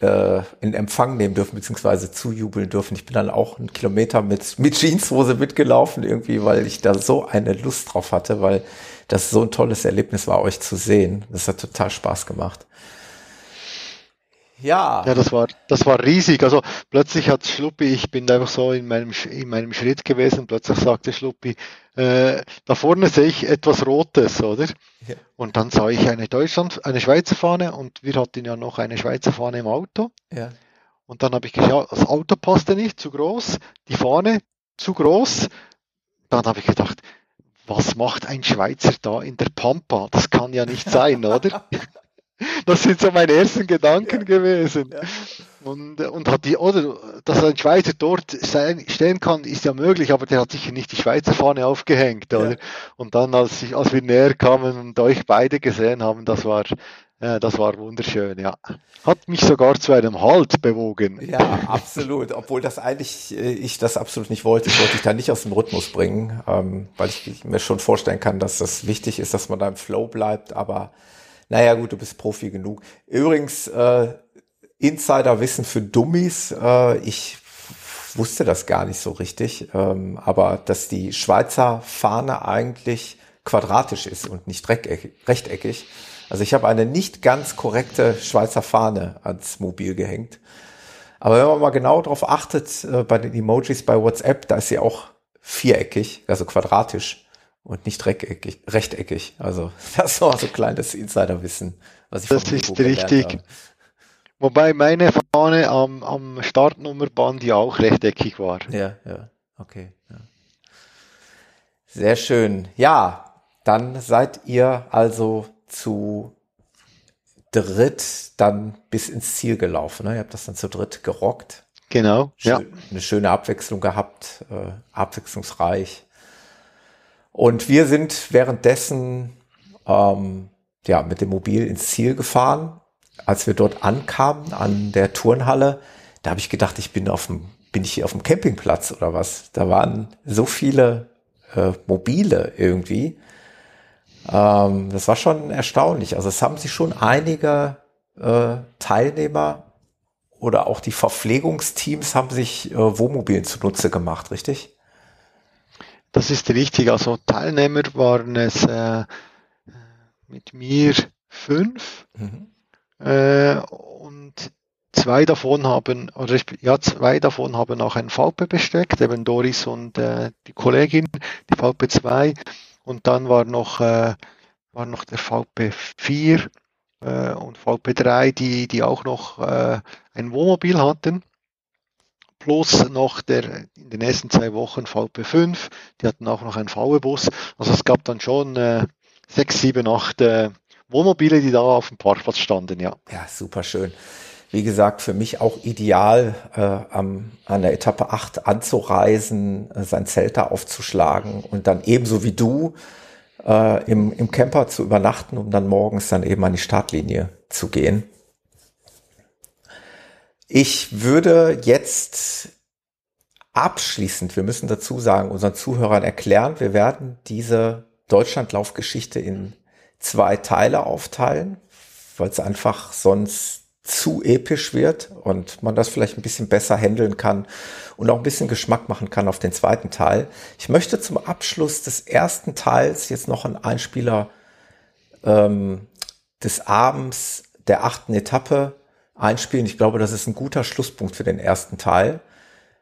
äh, in Empfang nehmen dürfen, beziehungsweise zujubeln dürfen. Ich bin dann auch einen Kilometer mit, mit Jeanshose mitgelaufen, irgendwie, weil ich da so eine Lust drauf hatte, weil das so ein tolles Erlebnis war, euch zu sehen. Das hat total Spaß gemacht. Ja. Ja, das war, das war riesig. Also plötzlich hat Schluppi, ich bin einfach so in meinem, in meinem Schritt gewesen, plötzlich sagte Schluppi, äh, da vorne sehe ich etwas Rotes, oder? Ja. Und dann sah ich eine Deutschland, eine Schweizer Fahne und wir hatten ja noch eine Schweizer Fahne im Auto. Ja. Und dann habe ich geschaut, das Auto passte nicht, zu groß, die Fahne zu groß. Dann habe ich gedacht, was macht ein Schweizer da in der Pampa? Das kann ja nicht sein, oder? Das sind so meine ersten Gedanken gewesen. Und, und hat die, oder, dass ein Schweizer dort sein, stehen kann, ist ja möglich, aber der hat sicher nicht die Schweizer Fahne aufgehängt, oder? Und dann, als, ich, als wir näher kamen und euch beide gesehen haben, das war, äh, das war wunderschön, ja. Hat mich sogar zu einem Halt bewogen. Ja, absolut. Obwohl das eigentlich, äh, ich das absolut nicht wollte. Ich wollte dich da nicht aus dem Rhythmus bringen, ähm, weil ich mir schon vorstellen kann, dass das wichtig ist, dass man da im Flow bleibt, aber naja, gut, du bist Profi genug. Übrigens, äh, Insiderwissen für Dummies. Äh, ich wusste das gar nicht so richtig, ähm, aber dass die Schweizer Fahne eigentlich quadratisch ist und nicht rechteckig. Also ich habe eine nicht ganz korrekte Schweizer Fahne ans Mobil gehängt. Aber wenn man mal genau darauf achtet, äh, bei den Emojis bei WhatsApp, da ist sie auch viereckig, also quadratisch und nicht rechteckig. rechteckig. Also das war so kleines Insiderwissen, was ich Das ist richtig. Wobei meine Fahne am, am Startnummerband ja auch rechteckig war. Ja, ja, okay. Ja. Sehr schön. Ja, dann seid ihr also zu dritt dann bis ins Ziel gelaufen. Ne? Ihr habt das dann zu dritt gerockt. Genau. Schön, ja. Eine schöne Abwechslung gehabt, äh, abwechslungsreich. Und wir sind währenddessen ähm, ja, mit dem Mobil ins Ziel gefahren. Als wir dort ankamen an der Turnhalle, da habe ich gedacht, ich bin auf dem, bin ich hier auf dem Campingplatz oder was? Da waren so viele äh, Mobile irgendwie. Ähm, das war schon erstaunlich. Also es haben sich schon einige äh, Teilnehmer oder auch die Verpflegungsteams haben sich äh, Wohnmobilen zunutze gemacht, richtig? Das ist richtig. Also Teilnehmer waren es äh, mit mir fünf mhm. äh, und zwei davon haben, oder ich, ja, zwei davon haben auch ein VP besteckt, eben Doris und äh, die Kollegin, die VP 2 und dann war noch, äh, war noch der VP 4 äh, und VP 3, die, die auch noch äh, ein Wohnmobil hatten plus noch der in den nächsten zwei Wochen VP5, die hatten auch noch einen VW-Bus. Also es gab dann schon äh, sechs, sieben, acht äh, Wohnmobile, die da auf dem Parkplatz standen, ja. Ja, super schön. Wie gesagt, für mich auch ideal, äh, am, an der Etappe 8 anzureisen, äh, sein Zelt da aufzuschlagen und dann ebenso wie du äh, im, im Camper zu übernachten, um dann morgens dann eben an die Startlinie zu gehen. Ich würde jetzt abschließend, wir müssen dazu sagen, unseren Zuhörern erklären, wir werden diese Deutschlandlaufgeschichte in zwei Teile aufteilen, weil es einfach sonst zu episch wird und man das vielleicht ein bisschen besser handeln kann und auch ein bisschen Geschmack machen kann auf den zweiten Teil. Ich möchte zum Abschluss des ersten Teils jetzt noch einen Einspieler ähm, des Abends der achten Etappe einspielen. Ich glaube, das ist ein guter Schlusspunkt für den ersten Teil.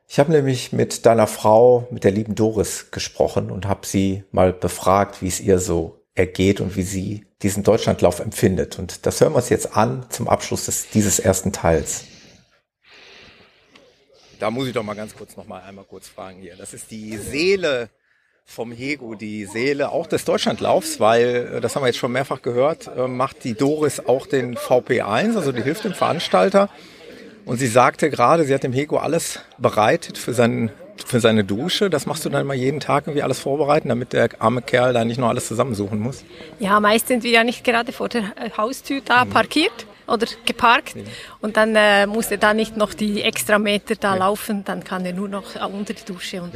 Ich habe nämlich mit deiner Frau, mit der lieben Doris, gesprochen und habe sie mal befragt, wie es ihr so ergeht und wie sie diesen Deutschlandlauf empfindet. Und das hören wir uns jetzt an zum Abschluss des, dieses ersten Teils. Da muss ich doch mal ganz kurz noch mal einmal kurz fragen hier. Das ist die Seele vom Hego die Seele auch des Deutschlandlaufs, weil, äh, das haben wir jetzt schon mehrfach gehört, äh, macht die Doris auch den VP1, also die hilft dem Veranstalter. Und sie sagte gerade, sie hat dem Hego alles bereitet für, seinen, für seine Dusche. Das machst du dann mal jeden Tag irgendwie alles vorbereiten, damit der arme Kerl da nicht nur alles zusammensuchen muss? Ja, meist sind wir ja nicht gerade vor der Haustür da mhm. parkiert oder geparkt ja. und dann äh, muss er da nicht noch die extra Meter da ja. laufen, dann kann er nur noch unter die Dusche und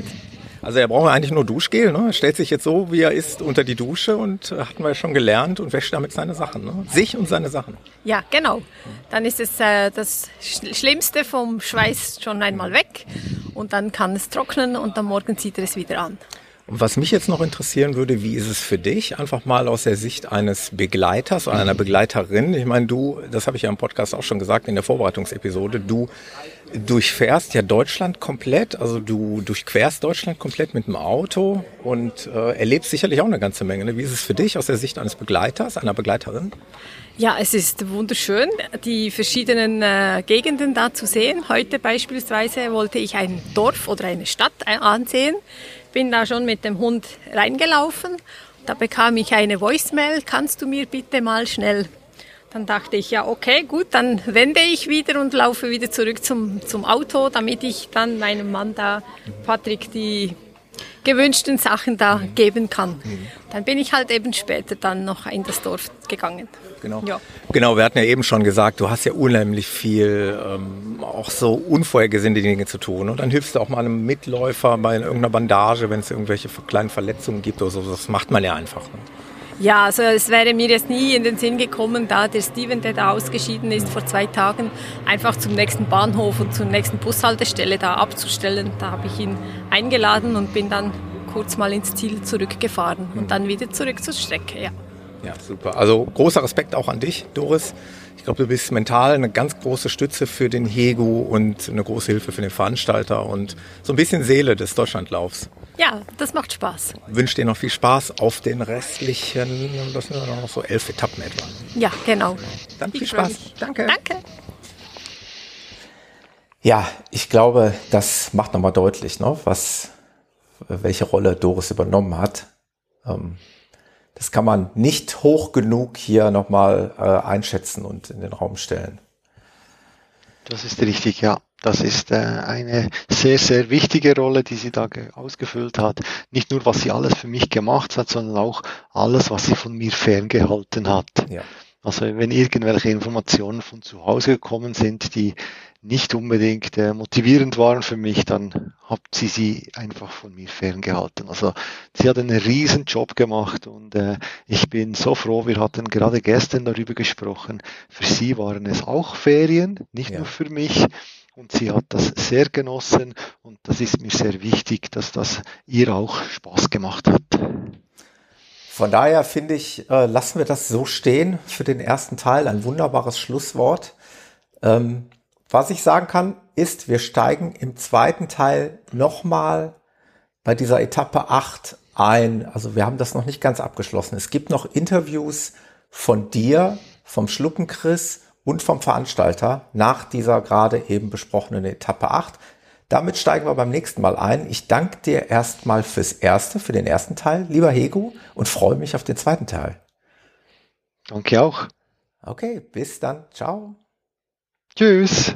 also er braucht eigentlich nur Duschgel. Ne? Er stellt sich jetzt so, wie er ist, unter die Dusche und äh, hatten wir schon gelernt und wäscht damit seine Sachen. Ne? Sich und seine Sachen. Ja, genau. Dann ist es äh, das Schlimmste vom Schweiß schon einmal weg und dann kann es trocknen und am Morgen zieht er es wieder an. Und was mich jetzt noch interessieren würde, wie ist es für dich, einfach mal aus der Sicht eines Begleiters oder einer Begleiterin? Ich meine, du, das habe ich ja im Podcast auch schon gesagt in der Vorbereitungsepisode, du durchfährst ja Deutschland komplett, also du durchquerst Deutschland komplett mit dem Auto und äh, erlebst sicherlich auch eine ganze Menge. Ne? Wie ist es für dich aus der Sicht eines Begleiters, einer Begleiterin? Ja, es ist wunderschön, die verschiedenen äh, Gegenden da zu sehen. Heute beispielsweise wollte ich ein Dorf oder eine Stadt ansehen bin da schon mit dem Hund reingelaufen. Da bekam ich eine Voicemail, kannst du mir bitte mal schnell? Dann dachte ich, ja, okay, gut, dann wende ich wieder und laufe wieder zurück zum, zum Auto, damit ich dann meinem Mann da, Patrick, die gewünschten Sachen da geben kann. Dann bin ich halt eben später dann noch in das Dorf gegangen. Genau. Ja. Genau, wir hatten ja eben schon gesagt, du hast ja unheimlich viel ähm, auch so unvorhergesehene Dinge zu tun. Und dann hilfst du auch mal einem Mitläufer bei irgendeiner Bandage, wenn es irgendwelche kleinen Verletzungen gibt oder so. Das macht man ja einfach. Ne? Ja, also es wäre mir jetzt nie in den Sinn gekommen, da der Steven, der da ausgeschieden ist vor zwei Tagen, einfach zum nächsten Bahnhof und zur nächsten Bushaltestelle da abzustellen. Da habe ich ihn eingeladen und bin dann kurz mal ins Ziel zurückgefahren und dann wieder zurück zur Strecke. Ja. Ja, super. Also großer Respekt auch an dich, Doris. Ich glaube, du bist mental eine ganz große Stütze für den Hegu und eine große Hilfe für den Veranstalter und so ein bisschen Seele des Deutschlandlaufs. Ja, das macht Spaß. Ich wünsche dir noch viel Spaß auf den restlichen, das sind ja noch so elf Etappen etwa. Ja, genau. Dann viel Spaß. Mich. Danke. Danke. Ja, ich glaube, das macht nochmal deutlich, ne, was, welche Rolle Doris übernommen hat. Ähm, das kann man nicht hoch genug hier nochmal äh, einschätzen und in den Raum stellen. Das ist richtig, ja. Das ist äh, eine sehr, sehr wichtige Rolle, die sie da ausgefüllt hat. Nicht nur, was sie alles für mich gemacht hat, sondern auch alles, was sie von mir ferngehalten hat. Ja. Also wenn irgendwelche Informationen von zu Hause gekommen sind, die nicht unbedingt äh, motivierend waren für mich, dann hat sie sie einfach von mir ferngehalten. Also sie hat einen riesen Job gemacht und äh, ich bin so froh, wir hatten gerade gestern darüber gesprochen, für sie waren es auch Ferien, nicht ja. nur für mich. Und sie hat das sehr genossen und das ist mir sehr wichtig, dass das ihr auch Spaß gemacht hat. Von daher finde ich, äh, lassen wir das so stehen für den ersten Teil. Ein wunderbares Schlusswort. Ähm, was ich sagen kann, ist, wir steigen im zweiten Teil nochmal bei dieser Etappe 8 ein. Also wir haben das noch nicht ganz abgeschlossen. Es gibt noch Interviews von dir, vom Schluckenchris und vom Veranstalter nach dieser gerade eben besprochenen Etappe 8. Damit steigen wir beim nächsten Mal ein. Ich danke dir erstmal fürs Erste, für den ersten Teil, lieber Hegu, und freue mich auf den zweiten Teil. Danke auch. Okay, bis dann. Ciao. Tschüss.